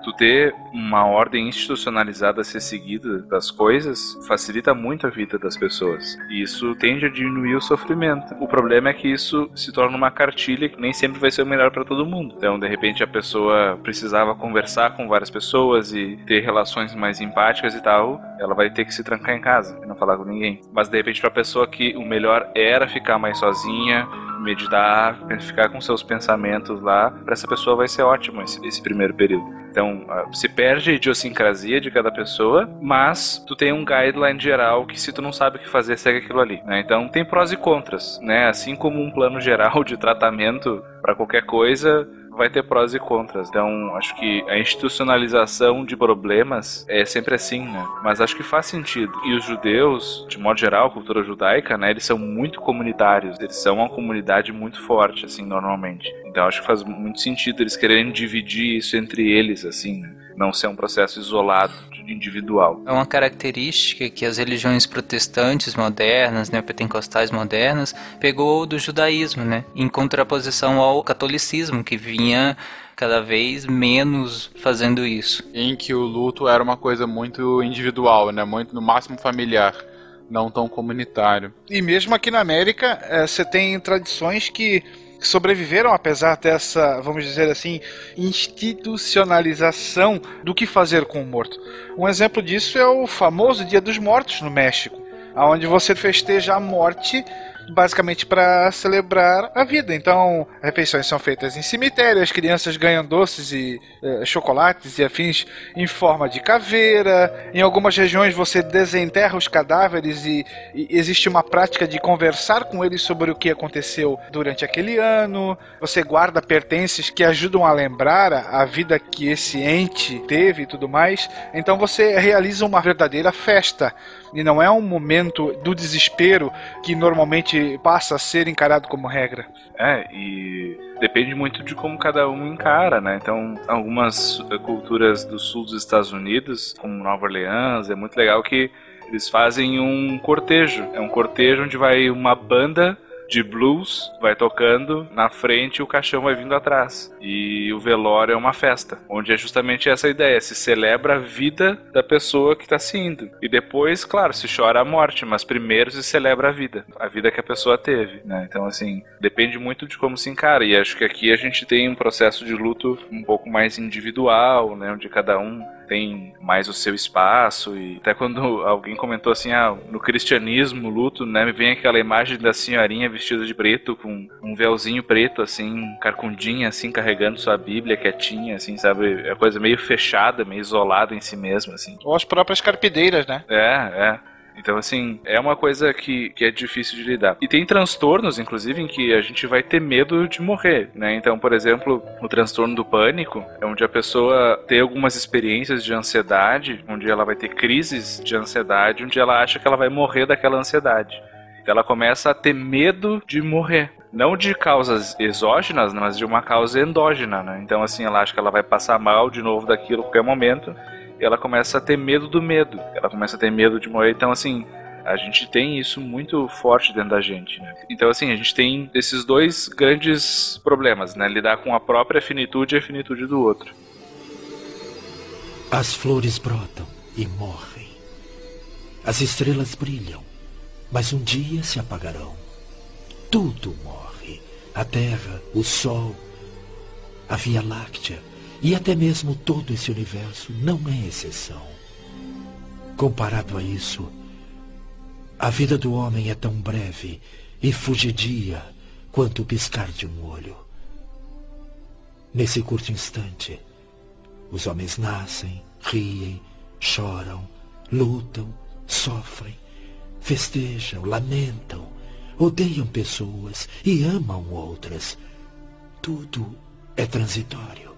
tu ter uma ordem institucionalizada a ser seguida das coisas facilita muito a vida das pessoas. E isso tende a diminuir o sofrimento. O problema é que isso se torna uma cartilha que nem sempre vai ser o melhor para todo mundo. Então, de repente, a pessoa precisava conversar com várias pessoas e ter relações mais empáticas e tal, ela vai ter que se trancar em casa e não falar com ninguém. Mas, de repente, para a pessoa que o melhor era ficar mais sozinha, meditar, ficar com seus pensamentos lá, para essa pessoa vai ser ótimo esse, esse primeiro período. Então, se perde a idiosincrasia de cada pessoa, mas tu tem um guideline geral que se tu não sabe o que fazer, segue aquilo ali. Né? Então, tem prós e contras, né? Assim como um plano geral de tratamento para qualquer coisa, vai ter prós e contras. Então, acho que a institucionalização de problemas é sempre assim, né? Mas acho que faz sentido. E os judeus, de modo geral, a cultura judaica, né, eles são muito comunitários. Eles são uma comunidade muito forte, assim, normalmente. Então, acho que faz muito sentido eles quererem dividir isso entre eles, assim, né? Não ser um processo isolado individual. É uma característica que as religiões protestantes modernas, né, pentecostais modernas, pegou do judaísmo, né, em contraposição ao catolicismo que vinha cada vez menos fazendo isso. Em que o luto era uma coisa muito individual, né, muito no máximo familiar não tão comunitário. E mesmo aqui na América, é, você tem tradições que que sobreviveram apesar dessa, vamos dizer assim, institucionalização do que fazer com o morto. Um exemplo disso é o famoso Dia dos Mortos no México, onde você festeja a morte basicamente para celebrar a vida. Então, refeições são feitas em cemitério, as crianças ganham doces e eh, chocolates e afins em forma de caveira. Em algumas regiões você desenterra os cadáveres e, e existe uma prática de conversar com eles sobre o que aconteceu durante aquele ano. Você guarda pertences que ajudam a lembrar a, a vida que esse ente teve e tudo mais. Então você realiza uma verdadeira festa e não é um momento do desespero que normalmente passa a ser encarado como regra. É, e depende muito de como cada um encara, né? Então, algumas culturas do sul dos Estados Unidos, como Nova Orleans, é muito legal que eles fazem um cortejo. É um cortejo onde vai uma banda de blues vai tocando na frente e o caixão vai vindo atrás. E o velório é uma festa, onde é justamente essa ideia: se celebra a vida da pessoa que está se indo. E depois, claro, se chora a morte, mas primeiro se celebra a vida, a vida que a pessoa teve. Né? Então, assim, depende muito de como se encara. E acho que aqui a gente tem um processo de luto um pouco mais individual, né? onde cada um tem mais o seu espaço e até quando alguém comentou assim, ah, no cristianismo, luto, né, me vem aquela imagem da senhorinha vestida de preto com um véuzinho preto assim, carcundinha assim, carregando sua Bíblia quietinha assim, sabe? É coisa meio fechada, meio isolada em si mesma assim. Ou as próprias carpideiras, né? É, é. Então, assim, é uma coisa que, que é difícil de lidar. E tem transtornos, inclusive, em que a gente vai ter medo de morrer, né? Então, por exemplo, o transtorno do pânico é onde a pessoa tem algumas experiências de ansiedade, onde ela vai ter crises de ansiedade, onde ela acha que ela vai morrer daquela ansiedade. Ela começa a ter medo de morrer não de causas exógenas, mas de uma causa endógena, né? Então, assim, ela acha que ela vai passar mal de novo daquilo a qualquer momento ela começa a ter medo do medo. Ela começa a ter medo de morrer. Então, assim, a gente tem isso muito forte dentro da gente, né? Então, assim, a gente tem esses dois grandes problemas, né? Lidar com a própria finitude e a finitude do outro. As flores brotam e morrem. As estrelas brilham, mas um dia se apagarão. Tudo morre: a terra, o sol, a Via Láctea e até mesmo todo esse universo não é exceção. Comparado a isso, a vida do homem é tão breve e fugidia quanto o piscar de um olho. Nesse curto instante, os homens nascem, riem, choram, lutam, sofrem, festejam, lamentam, odeiam pessoas e amam outras. Tudo é transitório.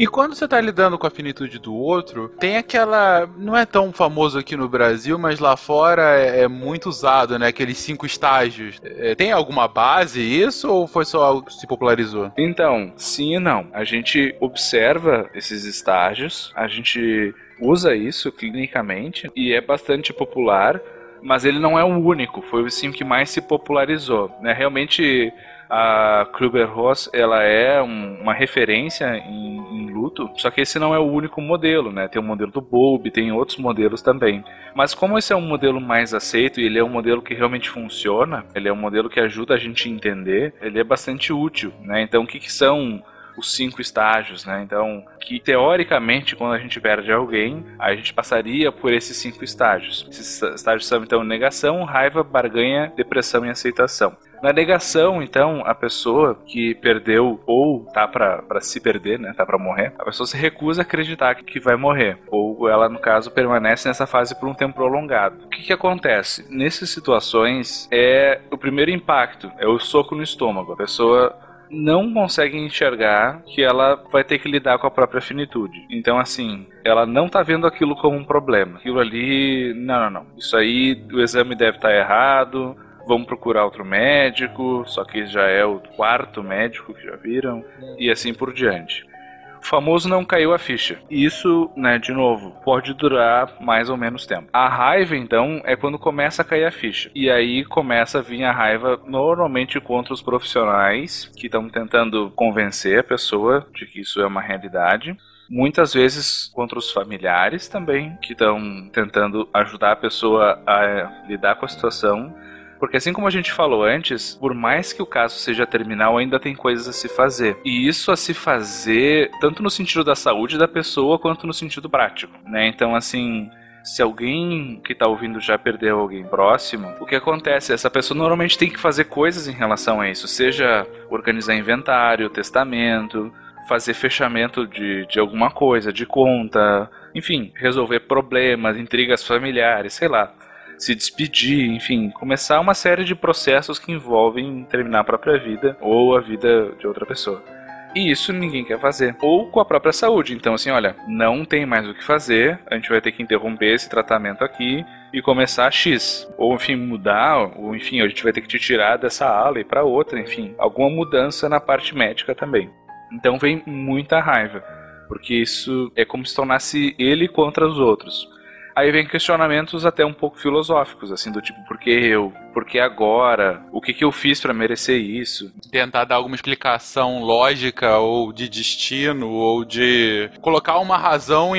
E quando você tá lidando com a finitude do outro, tem aquela. Não é tão famoso aqui no Brasil, mas lá fora é, é muito usado, né? Aqueles cinco estágios. É, tem alguma base isso ou foi só algo que se popularizou? Então, sim e não. A gente observa esses estágios, a gente usa isso clinicamente e é bastante popular mas ele não é o único, foi o sim que mais se popularizou. Né? Realmente a Kruger-Ross ela é um, uma referência em, em, luto, só que esse não é o único modelo, né? Tem o modelo do Bowlby, tem outros modelos também. Mas como esse é um modelo mais aceito e ele é um modelo que realmente funciona, ele é um modelo que ajuda a gente a entender, ele é bastante útil, né? Então o que, que são os cinco estágios, né? Então, que teoricamente, quando a gente perde alguém, a gente passaria por esses cinco estágios. Esses estágios são então negação, raiva, barganha, depressão e aceitação. Na negação, então, a pessoa que perdeu ou tá para se perder, né, tá para morrer, a pessoa se recusa a acreditar que vai morrer, ou ela no caso permanece nessa fase por um tempo prolongado. O que que acontece? Nessas situações é o primeiro impacto, é o soco no estômago. A pessoa não consegue enxergar que ela vai ter que lidar com a própria finitude. Então, assim, ela não tá vendo aquilo como um problema. Aquilo ali, não, não, não. Isso aí, o exame deve estar tá errado, vamos procurar outro médico, só que já é o quarto médico que já viram, e assim por diante. O famoso não caiu a ficha. Isso, né, de novo, pode durar mais ou menos tempo. A raiva, então, é quando começa a cair a ficha. E aí começa a vir a raiva normalmente contra os profissionais que estão tentando convencer a pessoa de que isso é uma realidade muitas vezes contra os familiares também, que estão tentando ajudar a pessoa a lidar com a situação. Porque assim como a gente falou antes, por mais que o caso seja terminal, ainda tem coisas a se fazer. E isso a se fazer tanto no sentido da saúde da pessoa quanto no sentido prático, né? Então, assim, se alguém que tá ouvindo já perdeu alguém próximo, o que acontece? Essa pessoa normalmente tem que fazer coisas em relação a isso, seja organizar inventário, testamento, fazer fechamento de, de alguma coisa, de conta, enfim, resolver problemas, intrigas familiares, sei lá se despedir, enfim, começar uma série de processos que envolvem terminar a própria vida ou a vida de outra pessoa. E isso ninguém quer fazer. Ou com a própria saúde. Então, assim, olha, não tem mais o que fazer, a gente vai ter que interromper esse tratamento aqui e começar a X. Ou, enfim, mudar, ou, enfim, a gente vai ter que te tirar dessa ala e para outra, enfim, alguma mudança na parte médica também. Então vem muita raiva, porque isso é como se tornasse ele contra os outros. Aí vem questionamentos até um pouco filosóficos, assim, do tipo, por que eu? Por que agora? O que, que eu fiz para merecer isso? Tentar dar alguma explicação lógica ou de destino ou de colocar uma razão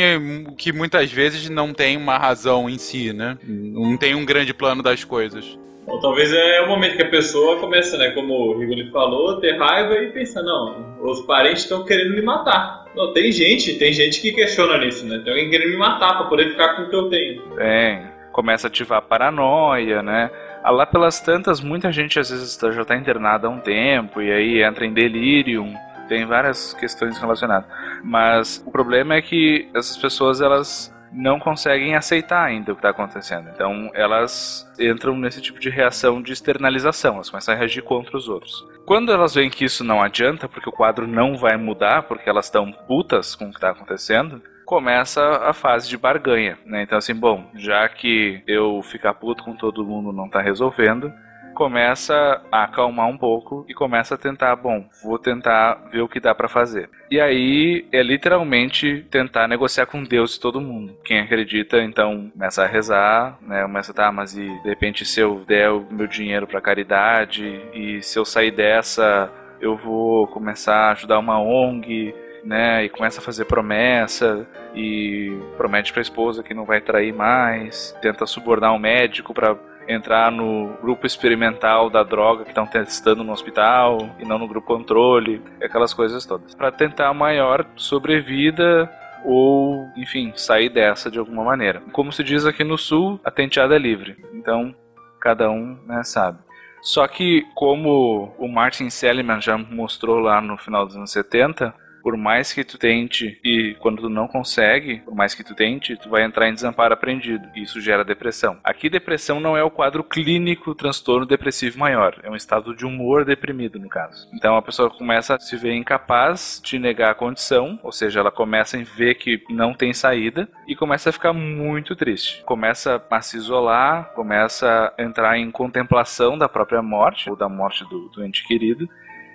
que muitas vezes não tem uma razão em si, né? Não tem um grande plano das coisas. Ou talvez é o momento que a pessoa começa, né, como o Rigoli falou, a ter raiva e pensa, não, os parentes estão querendo me matar. Não, tem gente, tem gente que questiona nisso, né? Tem alguém querendo me matar para poder ficar com o que eu tenho. Tem, começa a ativar a paranoia, né? Ah, lá pelas tantas, muita gente às vezes tá, já está internada há um tempo e aí entra em delírio, tem várias questões relacionadas. Mas o problema é que essas pessoas elas não conseguem aceitar ainda o que está acontecendo. Então elas entram nesse tipo de reação de externalização, elas começam a reagir contra os outros. Quando elas veem que isso não adianta, porque o quadro não vai mudar, porque elas estão putas com o que está acontecendo, começa a fase de barganha, né? Então assim, bom, já que eu ficar puto com todo mundo não está resolvendo, começa a acalmar um pouco e começa a tentar, bom, vou tentar ver o que dá para fazer. E aí é literalmente tentar negociar com Deus e todo mundo. Quem acredita, então, começa a rezar, né? Começa, tá, mas e de repente se eu der o meu dinheiro para caridade e se eu sair dessa, eu vou começar a ajudar uma ONG, né? E começa a fazer promessa e promete para a esposa que não vai trair mais, tenta subornar um médico para entrar no grupo experimental da droga que estão testando no hospital e não no grupo controle, aquelas coisas todas. Para tentar maior sobrevida ou, enfim, sair dessa de alguma maneira. Como se diz aqui no sul, a tenteada é livre. Então, cada um né, sabe. Só que, como o Martin Seligman já mostrou lá no final dos anos 70, por mais que tu tente e quando tu não consegue, por mais que tu tente, tu vai entrar em desamparo aprendido. E isso gera depressão. Aqui depressão não é o quadro clínico transtorno depressivo maior, é um estado de humor deprimido no caso. Então a pessoa começa a se ver incapaz de negar a condição, ou seja, ela começa a ver que não tem saída e começa a ficar muito triste. Começa a se isolar, começa a entrar em contemplação da própria morte ou da morte do, do ente querido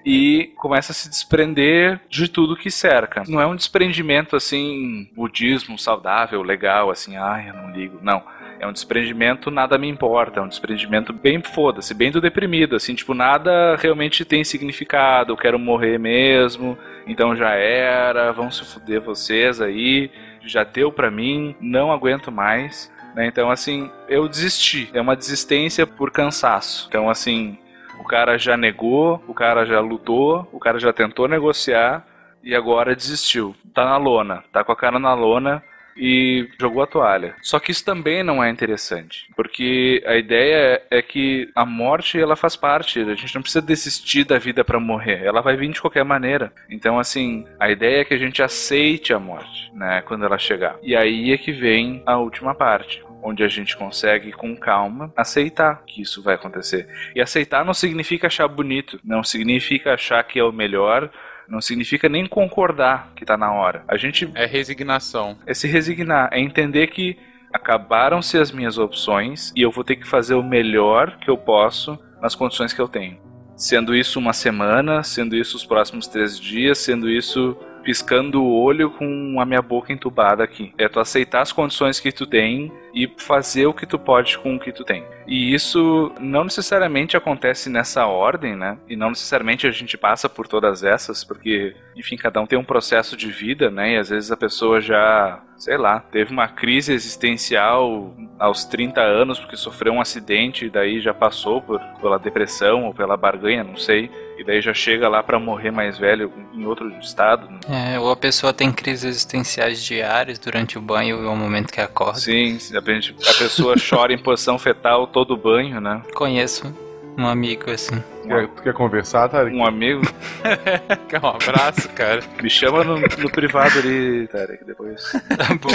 e começa a se desprender de tudo que cerca. Não é um desprendimento assim, budismo saudável, legal, assim, ai, eu não ligo. Não. É um desprendimento, nada me importa. É um desprendimento bem foda-se, bem do deprimido, assim, tipo, nada realmente tem significado. Eu quero morrer mesmo, então já era, vão se fuder vocês aí, já deu pra mim, não aguento mais. Né? Então, assim, eu desisti. É uma desistência por cansaço. Então, assim, cara já negou, o cara já lutou, o cara já tentou negociar e agora desistiu. Tá na lona, tá com a cara na lona e jogou a toalha. Só que isso também não é interessante, porque a ideia é que a morte ela faz parte, a gente não precisa desistir da vida para morrer, ela vai vir de qualquer maneira. Então assim, a ideia é que a gente aceite a morte, né, quando ela chegar. E aí é que vem a última parte onde a gente consegue com calma aceitar que isso vai acontecer. E aceitar não significa achar bonito, não significa achar que é o melhor, não significa nem concordar que tá na hora. A gente é resignação. É se resignar, é entender que acabaram-se as minhas opções e eu vou ter que fazer o melhor que eu posso nas condições que eu tenho. Sendo isso uma semana, sendo isso os próximos três dias, sendo isso piscando o olho com a minha boca entubada aqui. É tu aceitar as condições que tu tem e fazer o que tu pode com o que tu tem. E isso não necessariamente acontece nessa ordem, né? E não necessariamente a gente passa por todas essas, porque, enfim, cada um tem um processo de vida, né? E às vezes a pessoa já, sei lá, teve uma crise existencial aos 30 anos porque sofreu um acidente e daí já passou por, pela depressão ou pela barganha, não sei e daí já chega lá pra morrer mais velho em outro estado. né? É, ou a pessoa tem crises existenciais diárias durante o banho e é o momento que acorda. Sim, a gente- a pessoa chora em posição fetal todo o banho, né? Conheço um amigo assim. Quer, tu quer conversar, Tarek? Um amigo. Quer um abraço, cara? Me chama no, no privado ali, Tarek, depois. Tá bom.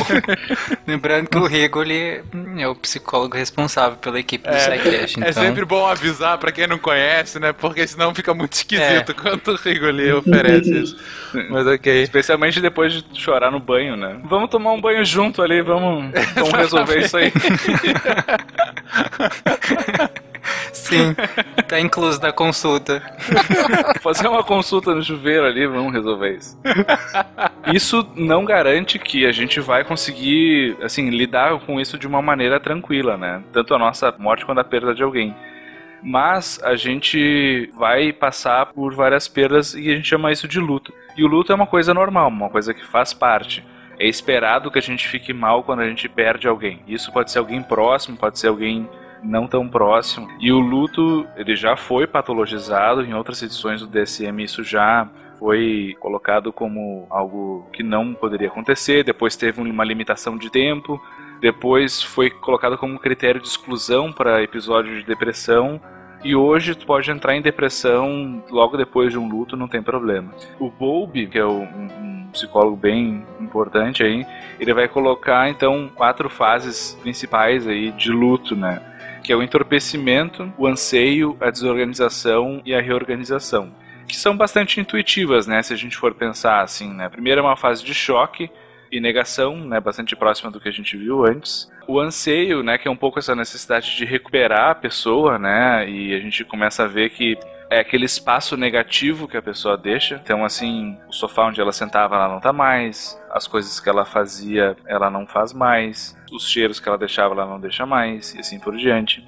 Lembrando que o Rigoli é o psicólogo responsável pela equipe do SciCast, então... É sempre bom avisar pra quem não conhece, né? Porque senão fica muito esquisito É. quando o Rigoli oferece isso. Mas ok. Especialmente depois de chorar no banho, né? Vamos tomar um banho junto ali, vamos, vamos resolver isso aí. Sim, tá incluso na consulta. Fazer uma consulta no chuveiro ali, vamos resolver isso. Isso não garante que a gente vai conseguir, assim, lidar com isso de uma maneira tranquila, né? Tanto a nossa morte quanto a perda de alguém. Mas a gente vai passar por várias perdas e a gente chama isso de luto. E o luto é uma coisa normal, uma coisa que faz parte. É esperado que a gente fique mal quando a gente perde alguém. Isso pode ser alguém próximo, pode ser alguém não tão próximo. E o luto, ele já foi patologizado em outras edições do DSM, isso já foi colocado como algo que não poderia acontecer, depois teve uma limitação de tempo, depois foi colocado como critério de exclusão para episódio de depressão. E hoje tu pode entrar em depressão logo depois de um luto, não tem problema. O Bowlby, que é um psicólogo bem importante aí, ele vai colocar então quatro fases principais aí de luto, né? Que é o entorpecimento, o anseio, a desorganização e a reorganização. Que são bastante intuitivas, né? Se a gente for pensar assim, né? Primeiro é uma fase de choque e negação, né? Bastante próxima do que a gente viu antes. O anseio, né? Que é um pouco essa necessidade de recuperar a pessoa, né? E a gente começa a ver que é aquele espaço negativo que a pessoa deixa. Então, assim, o sofá onde ela sentava, ela não tá mais. As coisas que ela fazia, ela não faz mais. Os cheiros que ela deixava, ela não deixa mais. E assim por diante.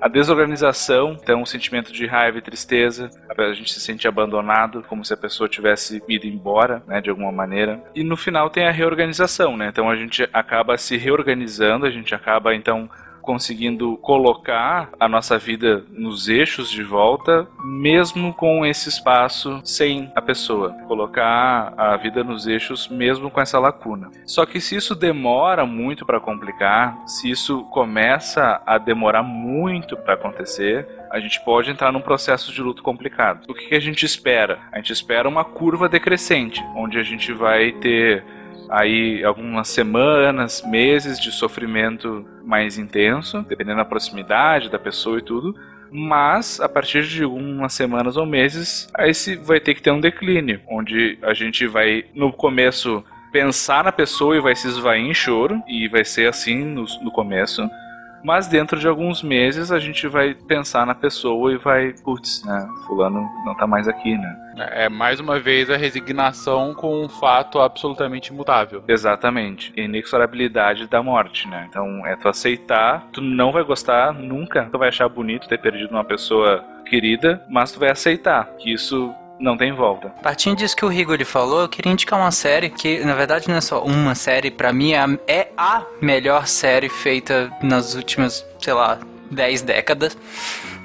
A desorganização, então, o sentimento de raiva e tristeza. A gente se sente abandonado, como se a pessoa tivesse ido embora, né, de alguma maneira. E no final tem a reorganização, né? Então a gente acaba se reorganizando, a gente acaba, então, conseguindo colocar a nossa vida nos eixos de volta, mesmo com esse espaço sem a pessoa. Colocar a vida nos eixos mesmo com essa lacuna. Só que se isso demora muito para complicar, se isso começa a demorar muito para acontecer, a gente pode entrar num processo de luto complicado. O que, que a gente espera? A gente espera uma curva decrescente, onde a gente vai ter aí algumas semanas, meses de sofrimento mais intenso, dependendo da proximidade da pessoa e tudo. Mas a partir de algumas semanas ou meses, aí se vai ter que ter um declínio, onde a gente vai no começo pensar na pessoa e vai se esvair em choro e vai ser assim no, no começo. Mas dentro de alguns meses a gente vai pensar na pessoa e vai, putz, né, fulano não tá mais aqui, né? É mais uma vez a resignação com um fato absolutamente imutável. Exatamente. Inexorabilidade da morte, né? Então é tu aceitar, tu não vai gostar nunca, tu vai achar bonito ter perdido uma pessoa querida, mas tu vai aceitar que isso não tem volta. Partindo disso que o Rigoli falou, eu queria indicar uma série que, na verdade, não é só uma série, pra mim é a, é a melhor série feita nas últimas, sei lá, 10 décadas.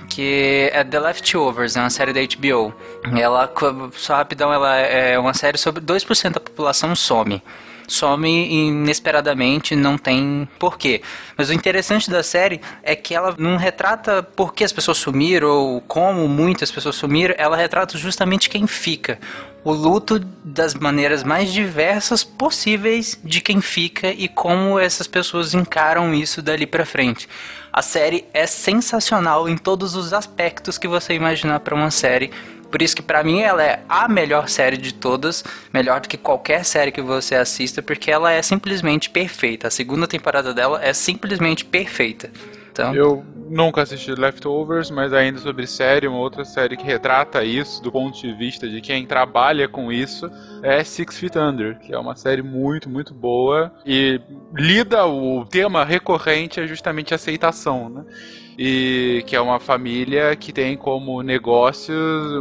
Que é The Leftovers, é uma série da HBO. Ela, só rapidão, ela é uma série sobre 2% da população some some inesperadamente, não tem porquê. Mas o interessante da série é que ela não retrata por que as pessoas sumiram ou como muitas pessoas sumiram, ela retrata justamente quem fica. O luto das maneiras mais diversas possíveis de quem fica e como essas pessoas encaram isso dali pra frente. A série é sensacional em todos os aspectos que você imaginar para uma série. Por isso que pra mim ela é a melhor série de todas, melhor do que qualquer série que você assista, porque ela é simplesmente perfeita. A segunda temporada dela é simplesmente perfeita. Então, Eu nunca assisti Leftovers, mas ainda sobre série, uma outra série que retrata isso do ponto de vista de quem trabalha com isso é Six Feet Under, que é uma série muito, muito boa e lida o tema recorrente é justamente aceitação, né? E que é uma família que tem como negócio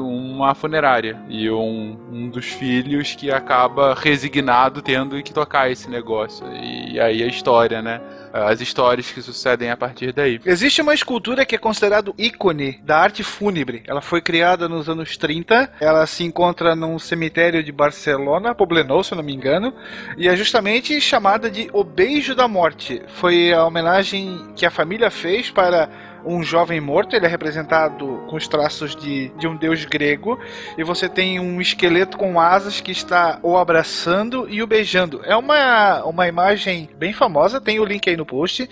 uma funerária e um, um dos filhos que acaba resignado tendo que tocar esse negócio. E aí a história, né? As histórias que sucedem a partir daí. Existe uma escultura que é considerado ícone da arte fúnebre. Ela foi criada nos anos 30. Ela se encontra num cemitério de Barcelona, Poblenou, se eu não me engano, e é justamente chamada de O Beijo da Morte. Foi a homenagem que a família fez para um jovem morto, ele é representado com os traços de, de um deus grego, e você tem um esqueleto com asas que está o abraçando e o beijando. É uma, uma imagem bem famosa, tem o link aí no post,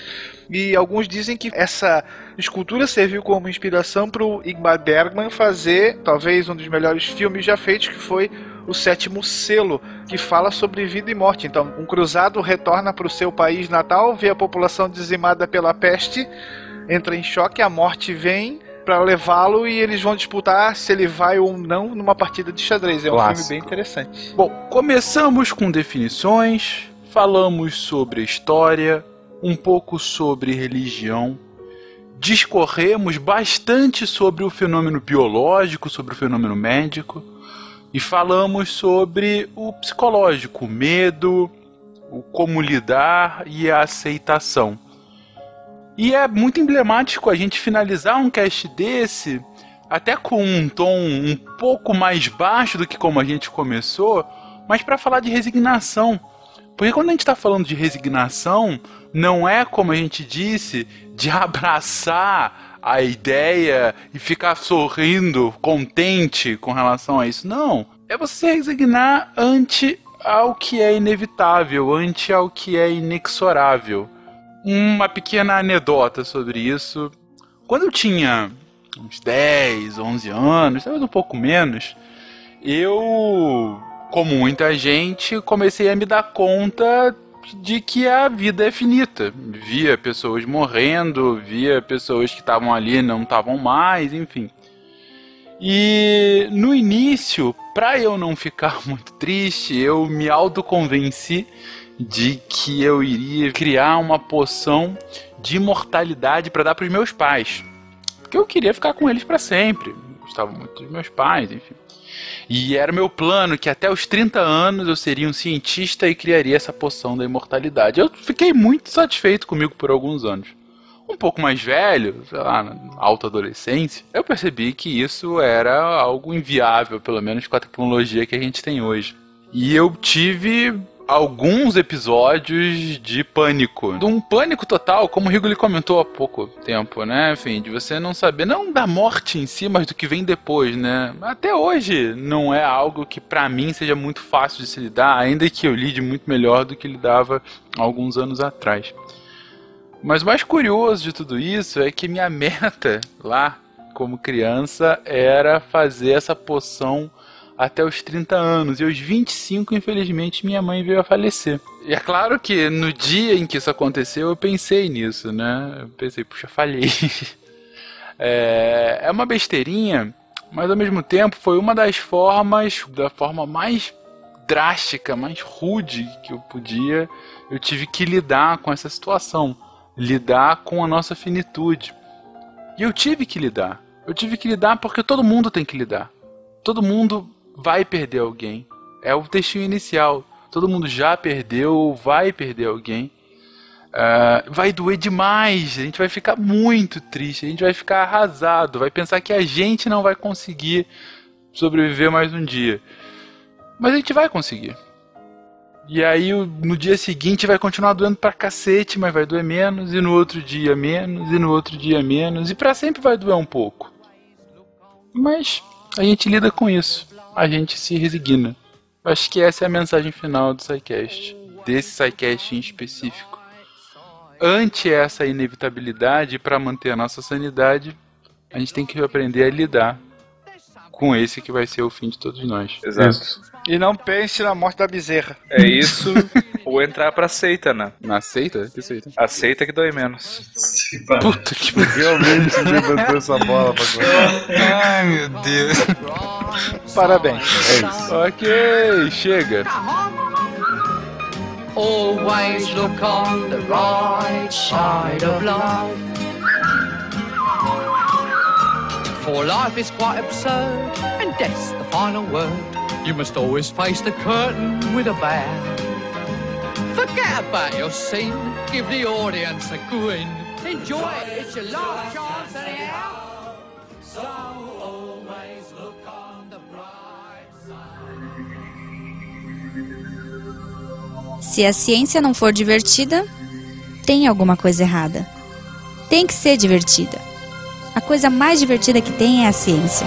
e alguns dizem que essa escultura serviu como inspiração para o Ingmar Bergman fazer talvez um dos melhores filmes já feitos, que foi o sétimo selo, que fala sobre vida e morte. Então, um cruzado retorna para o seu país natal, vê a população dizimada pela peste, entra em choque, a morte vem para levá-lo e eles vão disputar se ele vai ou não numa partida de xadrez. É um Clássico. filme bem interessante. Bom, começamos com definições, falamos sobre história, um pouco sobre religião, discorremos bastante sobre o fenômeno biológico, sobre o fenômeno médico, e falamos sobre o psicológico, o medo, o como lidar e a aceitação. E é muito emblemático a gente finalizar um cast desse, até com um tom um pouco mais baixo do que como a gente começou, mas para falar de resignação. Porque quando a gente está falando de resignação, não é como a gente disse, de abraçar a ideia e ficar sorrindo, contente com relação a isso. Não. É você resignar ante ao que é inevitável, ante ao que é inexorável. Uma pequena anedota sobre isso. Quando eu tinha uns 10, 11 anos, talvez um pouco menos, eu, como muita gente, comecei a me dar conta de que a vida é finita. Via pessoas morrendo, via pessoas que estavam ali não estavam mais, enfim. E no início, para eu não ficar muito triste, eu me autoconvenci de que eu iria criar uma poção de imortalidade para dar para os meus pais. Porque eu queria ficar com eles para sempre. Gostava muito dos meus pais, enfim. E era meu plano que até os 30 anos eu seria um cientista e criaria essa poção da imortalidade. Eu fiquei muito satisfeito comigo por alguns anos. Um pouco mais velho, sei lá, na alta adolescência, eu percebi que isso era algo inviável, pelo menos com a tecnologia que a gente tem hoje. E eu tive alguns episódios de pânico. De um pânico total, como o Rigoli comentou há pouco tempo, né? Enfim, de você não saber, não da morte em si, mas do que vem depois, né? Até hoje não é algo que para mim seja muito fácil de se lidar, ainda que eu lide muito melhor do que lidava alguns anos atrás. Mas o mais curioso de tudo isso é que minha meta lá, como criança, era fazer essa poção até os 30 anos. E aos 25, infelizmente, minha mãe veio a falecer. E é claro que no dia em que isso aconteceu, eu pensei nisso, né? Eu pensei, puxa, falhei. é, é uma besteirinha, mas ao mesmo tempo foi uma das formas, da forma mais drástica, mais rude que eu podia, eu tive que lidar com essa situação. Lidar com a nossa finitude. E eu tive que lidar. Eu tive que lidar porque todo mundo tem que lidar. Todo mundo vai perder alguém. É o textinho inicial. Todo mundo já perdeu ou vai perder alguém. Uh, vai doer demais. A gente vai ficar muito triste. A gente vai ficar arrasado. Vai pensar que a gente não vai conseguir sobreviver mais um dia. Mas a gente vai conseguir. E aí no dia seguinte vai continuar doendo pra cacete, mas vai doer menos, e no outro dia menos, e no outro dia menos, e para sempre vai doer um pouco. Mas a gente lida com isso a gente se resigna. Acho que essa é a mensagem final do SciCast, desse SciCast em específico. Ante essa inevitabilidade, para manter a nossa sanidade, a gente tem que aprender a lidar com esse que vai ser o fim de todos nós. Exato. E não pense na morte da bezerra. É isso, ou entrar pra seita, né? Na seita? Que seita? A seita que dói menos. Puta que Realmente levantou essa bola pra correr. Ai, meu Deus. Parabéns. É isso. Ok, chega. Always look on the right side of life. For life is quite absurd, and death's the final word. You must always face the curtain with a bow. Forget about your scene, give the audience a grin. Enjoy it. It's your last chance anyhow. So always look on the bright side. Se a ciência não for divertida, tem alguma coisa errada. Tem que ser divertida. A coisa mais divertida que tem é a ciência.